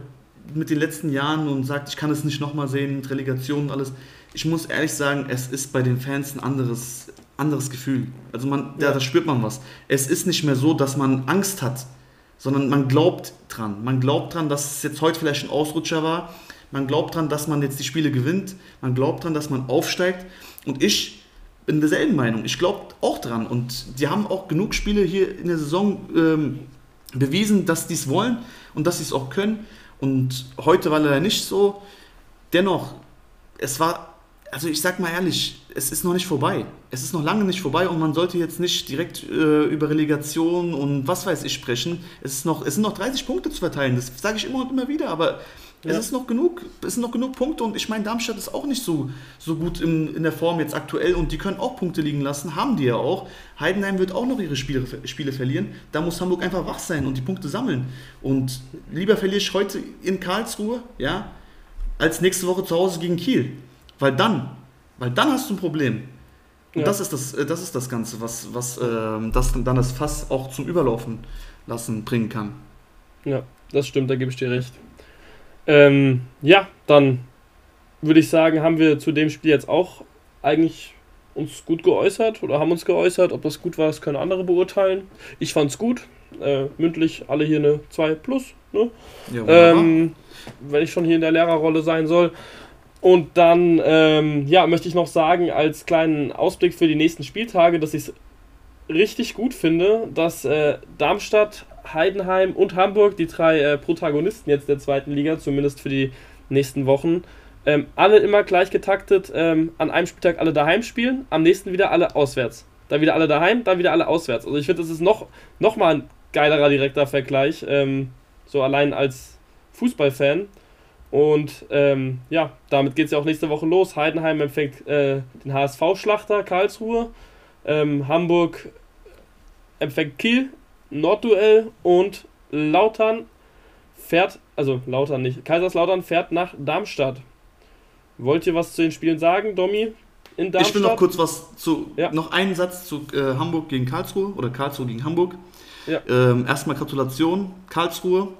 mit den letzten Jahren und sagt, ich kann es nicht nochmal sehen mit Relegation und alles. Ich muss ehrlich sagen, es ist bei den Fans ein anderes, anderes Gefühl. Also man, ja. da, da spürt man was. Es ist nicht mehr so, dass man Angst hat, sondern man glaubt dran. Man glaubt dran, dass es jetzt heute vielleicht ein Ausrutscher war. Man glaubt dran, dass man jetzt die Spiele gewinnt. Man glaubt dran, dass man aufsteigt. Und ich bin derselben Meinung. Ich glaube auch dran. Und die haben auch genug Spiele hier in der Saison ähm, bewiesen, dass die es wollen und dass sie es auch können. Und heute war leider nicht so. Dennoch, es war, also ich sag mal ehrlich, es ist noch nicht vorbei. Es ist noch lange nicht vorbei und man sollte jetzt nicht direkt äh, über Relegation und was weiß ich sprechen. Es, ist noch, es sind noch 30 Punkte zu verteilen, das sage ich immer und immer wieder, aber ja. es ist noch genug, es sind noch genug Punkte und ich meine, Darmstadt ist auch nicht so, so gut in, in der Form jetzt aktuell und die können auch Punkte liegen lassen, haben die ja auch. Heidenheim wird auch noch ihre Spiele, Spiele verlieren. Da muss Hamburg einfach wach sein und die Punkte sammeln. Und lieber verliere ich heute in Karlsruhe, ja, als nächste Woche zu Hause gegen Kiel. Weil dann, weil dann hast du ein Problem. Und ja. das, ist das, äh, das ist das Ganze, was, was äh, das dann das Fass auch zum Überlaufen lassen bringen kann. Ja, das stimmt, da gebe ich dir recht. Ähm, ja, dann würde ich sagen, haben wir zu dem Spiel jetzt auch eigentlich uns gut geäußert oder haben uns geäußert. Ob das gut war, das können andere beurteilen. Ich fand es gut. Äh, mündlich alle hier eine 2 plus. Ne? Ja, ähm, wenn ich schon hier in der Lehrerrolle sein soll. Und dann ähm, ja, möchte ich noch sagen, als kleinen Ausblick für die nächsten Spieltage, dass ich es richtig gut finde, dass äh, Darmstadt, Heidenheim und Hamburg, die drei äh, Protagonisten jetzt der zweiten Liga, zumindest für die nächsten Wochen, ähm, alle immer gleich getaktet, ähm, an einem Spieltag alle daheim spielen, am nächsten wieder alle auswärts. Dann wieder alle daheim, dann wieder alle auswärts. Also ich finde, das ist noch, noch mal ein geilerer direkter Vergleich, ähm, so allein als Fußballfan. Und ähm, ja, damit geht es ja auch nächste Woche los. Heidenheim empfängt äh, den HSV-Schlachter Karlsruhe. Ähm, Hamburg empfängt Kiel, Nordduell und Lautern fährt, also Lautern nicht, Kaiserslautern fährt nach Darmstadt. Wollt ihr was zu den Spielen sagen, Domi? In Darmstadt? Ich will noch kurz was zu, ja. noch einen Satz zu äh, Hamburg gegen Karlsruhe oder Karlsruhe gegen Hamburg. Ja. Ähm, erstmal Gratulation, Karlsruhe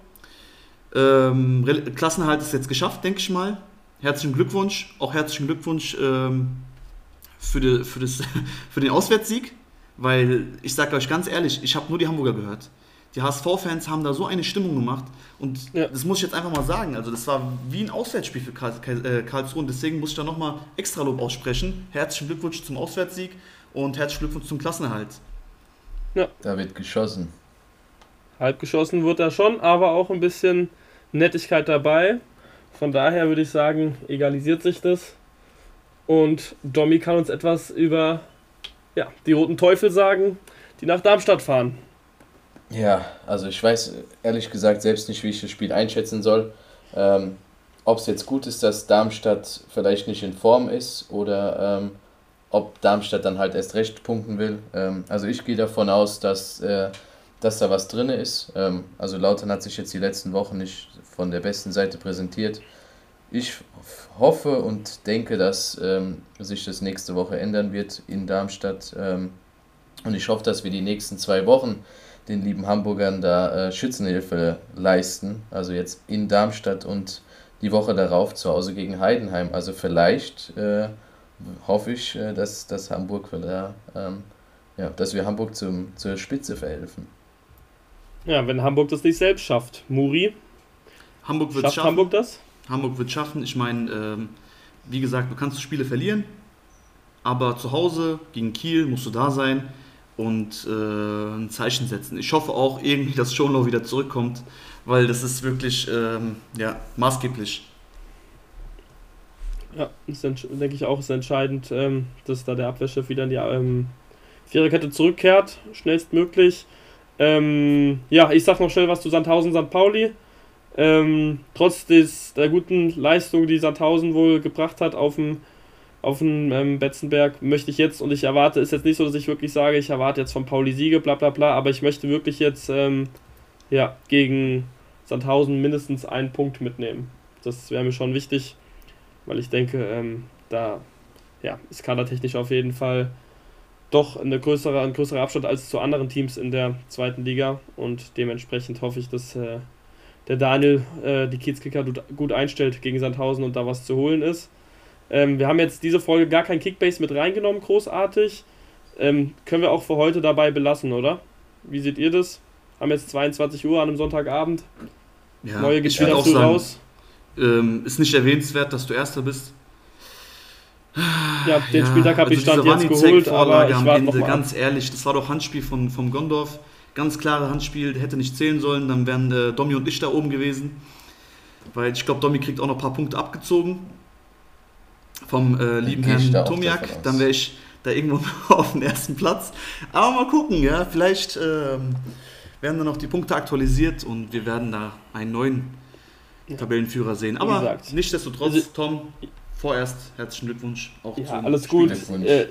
ähm, Klassenerhalt ist jetzt geschafft, denke ich mal. Herzlichen Glückwunsch. Auch herzlichen Glückwunsch ähm, für, die, für, das, für den Auswärtssieg. Weil ich sage euch ganz ehrlich, ich habe nur die Hamburger gehört. Die HSV-Fans haben da so eine Stimmung gemacht. Und ja. das muss ich jetzt einfach mal sagen. Also, das war wie ein Auswärtsspiel für äh, Karlsruhe. Und deswegen muss ich da nochmal extra Lob aussprechen. Herzlichen Glückwunsch zum Auswärtssieg und herzlichen Glückwunsch zum Klassenerhalt. Ja. Da wird geschossen. Halb geschossen wird er schon, aber auch ein bisschen Nettigkeit dabei. Von daher würde ich sagen, egalisiert sich das. Und Domi kann uns etwas über ja, die Roten Teufel sagen, die nach Darmstadt fahren. Ja, also ich weiß ehrlich gesagt selbst nicht, wie ich das Spiel einschätzen soll. Ähm, ob es jetzt gut ist, dass Darmstadt vielleicht nicht in Form ist oder ähm, ob Darmstadt dann halt erst recht punkten will. Ähm, also ich gehe davon aus, dass äh, dass da was drin ist. Ähm, also Lautern hat sich jetzt die letzten Wochen nicht von der besten Seite präsentiert. Ich hoffe und denke, dass ähm, sich das nächste Woche ändern wird in Darmstadt. Ähm, und ich hoffe, dass wir die nächsten zwei Wochen den lieben Hamburgern da äh, Schützenhilfe leisten. Also jetzt in Darmstadt und die Woche darauf zu Hause gegen Heidenheim. Also vielleicht äh, hoffe ich, äh, dass, dass Hamburg da, ähm, ja, dass wir Hamburg zum, zur Spitze verhelfen. Ja, wenn Hamburg das nicht selbst schafft. Muri? Hamburg wird schafft schaffen. Hamburg das? Hamburg wird schaffen. Ich meine, ähm, wie gesagt, du kannst Spiele verlieren, aber zu Hause gegen Kiel musst du da sein und äh, ein Zeichen setzen. Ich hoffe auch irgendwie, dass Schonlau wieder zurückkommt, weil das ist wirklich ähm, ja, maßgeblich. Ja, ist, denke ich auch, ist entscheidend, ähm, dass da der Abwehrchef wieder in die ähm, Viererkette zurückkehrt, schnellstmöglich. Ähm, ja, ich sag noch schnell was zu Sandhausen St. Pauli. Ähm, trotz des, der guten Leistung, die Sandhausen wohl gebracht hat auf dem, auf dem ähm, Betzenberg, möchte ich jetzt, und ich erwarte, ist jetzt nicht so, dass ich wirklich sage, ich erwarte jetzt von Pauli Siege, bla bla bla, aber ich möchte wirklich jetzt ähm, ja, gegen Sandhausen mindestens einen Punkt mitnehmen. Das wäre mir schon wichtig, weil ich denke, ähm, da ja, ist kadertechnisch auf jeden Fall doch eine größere, ein größerer Abstand als zu anderen Teams in der zweiten Liga und dementsprechend hoffe ich, dass äh, der Daniel äh, die Kiezkicker gut einstellt gegen Sandhausen und da was zu holen ist. Ähm, wir haben jetzt diese Folge gar kein Kickbase mit reingenommen, großartig. Ähm, können wir auch für heute dabei belassen, oder? Wie seht ihr das? Haben jetzt 22 Uhr an einem Sonntagabend. Ja, Neue geht wieder früh raus. Ähm, ist nicht erwähnenswert, dass du Erster bist. Ja, den ja, Spieltag habe also ich Stand jetzt geholt, aber ich noch mal Ganz ehrlich, das war doch Handspiel von, vom Gondorf. Ganz klare Handspiel, hätte nicht zählen sollen, dann wären äh, Domi und ich da oben gewesen. weil ich glaube, Domi kriegt auch noch ein paar Punkte abgezogen vom äh, lieben da Herrn auch Tomiak. Dann wäre ich da irgendwo auf dem ersten Platz. Aber mal gucken, ja, vielleicht ähm, werden dann noch die Punkte aktualisiert und wir werden da einen neuen Tabellenführer sehen. Aber nichtsdestotrotz, Also- Tom, vorerst herzlichen Glückwunsch auch Ja, zum alles gut. Glückwunsch. Äh,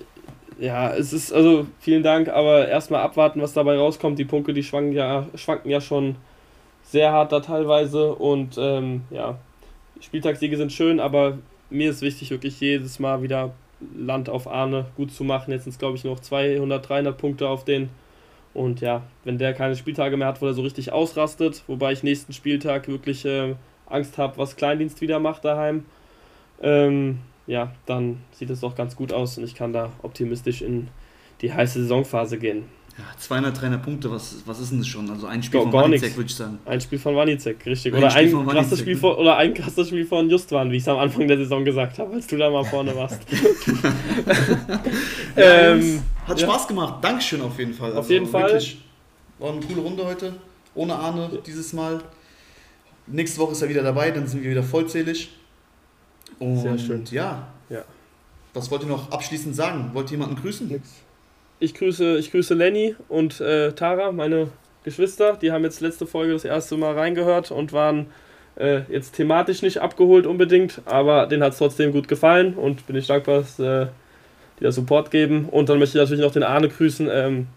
ja, es ist also vielen Dank, aber erstmal abwarten, was dabei rauskommt. Die Punkte, die schwanken ja, schwanken ja schon sehr hart da teilweise und ähm, ja, Spieltagssiege sind schön, aber mir ist wichtig, wirklich jedes Mal wieder Land auf Ahne gut zu machen. Jetzt sind es, glaube ich, noch 200, 300 Punkte auf den. Und ja, wenn der keine Spieltage mehr hat, wo er so richtig ausrastet, wobei ich nächsten Spieltag wirklich äh, Angst habe, was Kleindienst wieder macht daheim, ähm, ja, dann sieht es doch ganz gut aus und ich kann da optimistisch in die heiße Saisonphase gehen. Ja, 200, 300 Punkte, was, was ist denn das schon? Also ein Spiel Gar- von Wanizek, würde ich sagen. Ein Spiel von Wanizek, richtig. Ein Oder Spiel ein, krasses Spiel ne? von, oder ein krasses Spiel von Justwan, wie ich es am Anfang der Saison gesagt habe, als du da mal vorne warst. Ja, ähm, hat ja. Spaß gemacht. Dankeschön auf jeden Fall. Also Auf jeden Fall. Wirklich, war eine coole Runde heute. Ohne Ahne dieses Mal. Nächste Woche ist er wieder dabei, dann sind wir wieder vollzählig. Und Sehr schön. ja. Ja. Was wollt ihr noch abschließend sagen? Wollt ihr jemanden grüßen? Nix. Ich grüße, ich grüße Lenny und äh, Tara, meine Geschwister. Die haben jetzt letzte Folge das erste Mal reingehört und waren äh, jetzt thematisch nicht abgeholt unbedingt, aber denen hat es trotzdem gut gefallen und bin ich dankbar, dass äh, die da Support geben. Und dann möchte ich natürlich noch den Arne grüßen. Ähm,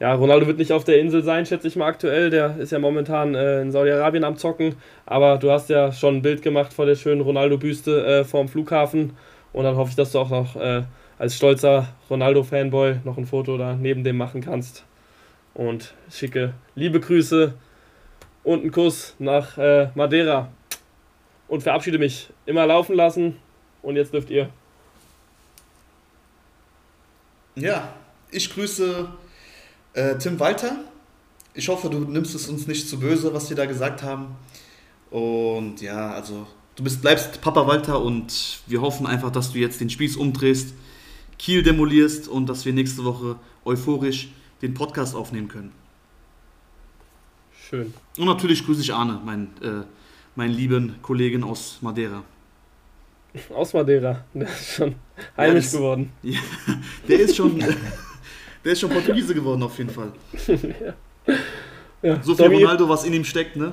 ja, Ronaldo wird nicht auf der Insel sein, schätze ich mal aktuell. Der ist ja momentan äh, in Saudi-Arabien am Zocken. Aber du hast ja schon ein Bild gemacht vor der schönen Ronaldo-Büste äh, vorm Flughafen. Und dann hoffe ich, dass du auch noch äh, als stolzer Ronaldo-Fanboy noch ein Foto da neben dem machen kannst. Und schicke liebe Grüße und einen Kuss nach äh, Madeira. Und verabschiede mich. Immer laufen lassen. Und jetzt dürft ihr. Ja, ich grüße äh, Tim Walter. Ich hoffe, du nimmst es uns nicht zu böse, was wir da gesagt haben. Und ja, also du bist, bleibst Papa Walter und wir hoffen einfach, dass du jetzt den Spieß umdrehst, Kiel demolierst und dass wir nächste Woche euphorisch den Podcast aufnehmen können. Schön. Und natürlich grüße ich Arne, mein, äh, meinen lieben Kollegen aus Madeira. Aus Madeira. Der ist schon heimisch das- geworden. Der ist schon, der ist schon Portugiese geworden auf jeden Fall. Ja, So viel Tommy, Ronaldo, was in ihm steckt, ne?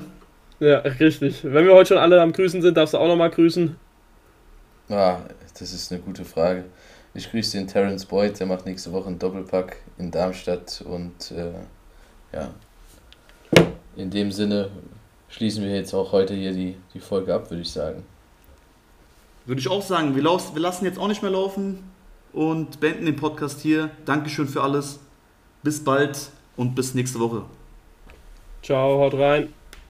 Ja, richtig. Wenn wir heute schon alle am Grüßen sind, darfst du auch nochmal grüßen. Ah, das ist eine gute Frage. Ich grüße den Terence Boyd, der macht nächste Woche einen Doppelpack in Darmstadt und äh, ja, in dem Sinne schließen wir jetzt auch heute hier die, die Folge ab, würde ich sagen. Würde ich auch sagen, wir, laus, wir lassen jetzt auch nicht mehr laufen und beenden den Podcast hier. Dankeschön für alles. Bis bald und bis nächste Woche. Ciao, haut rein.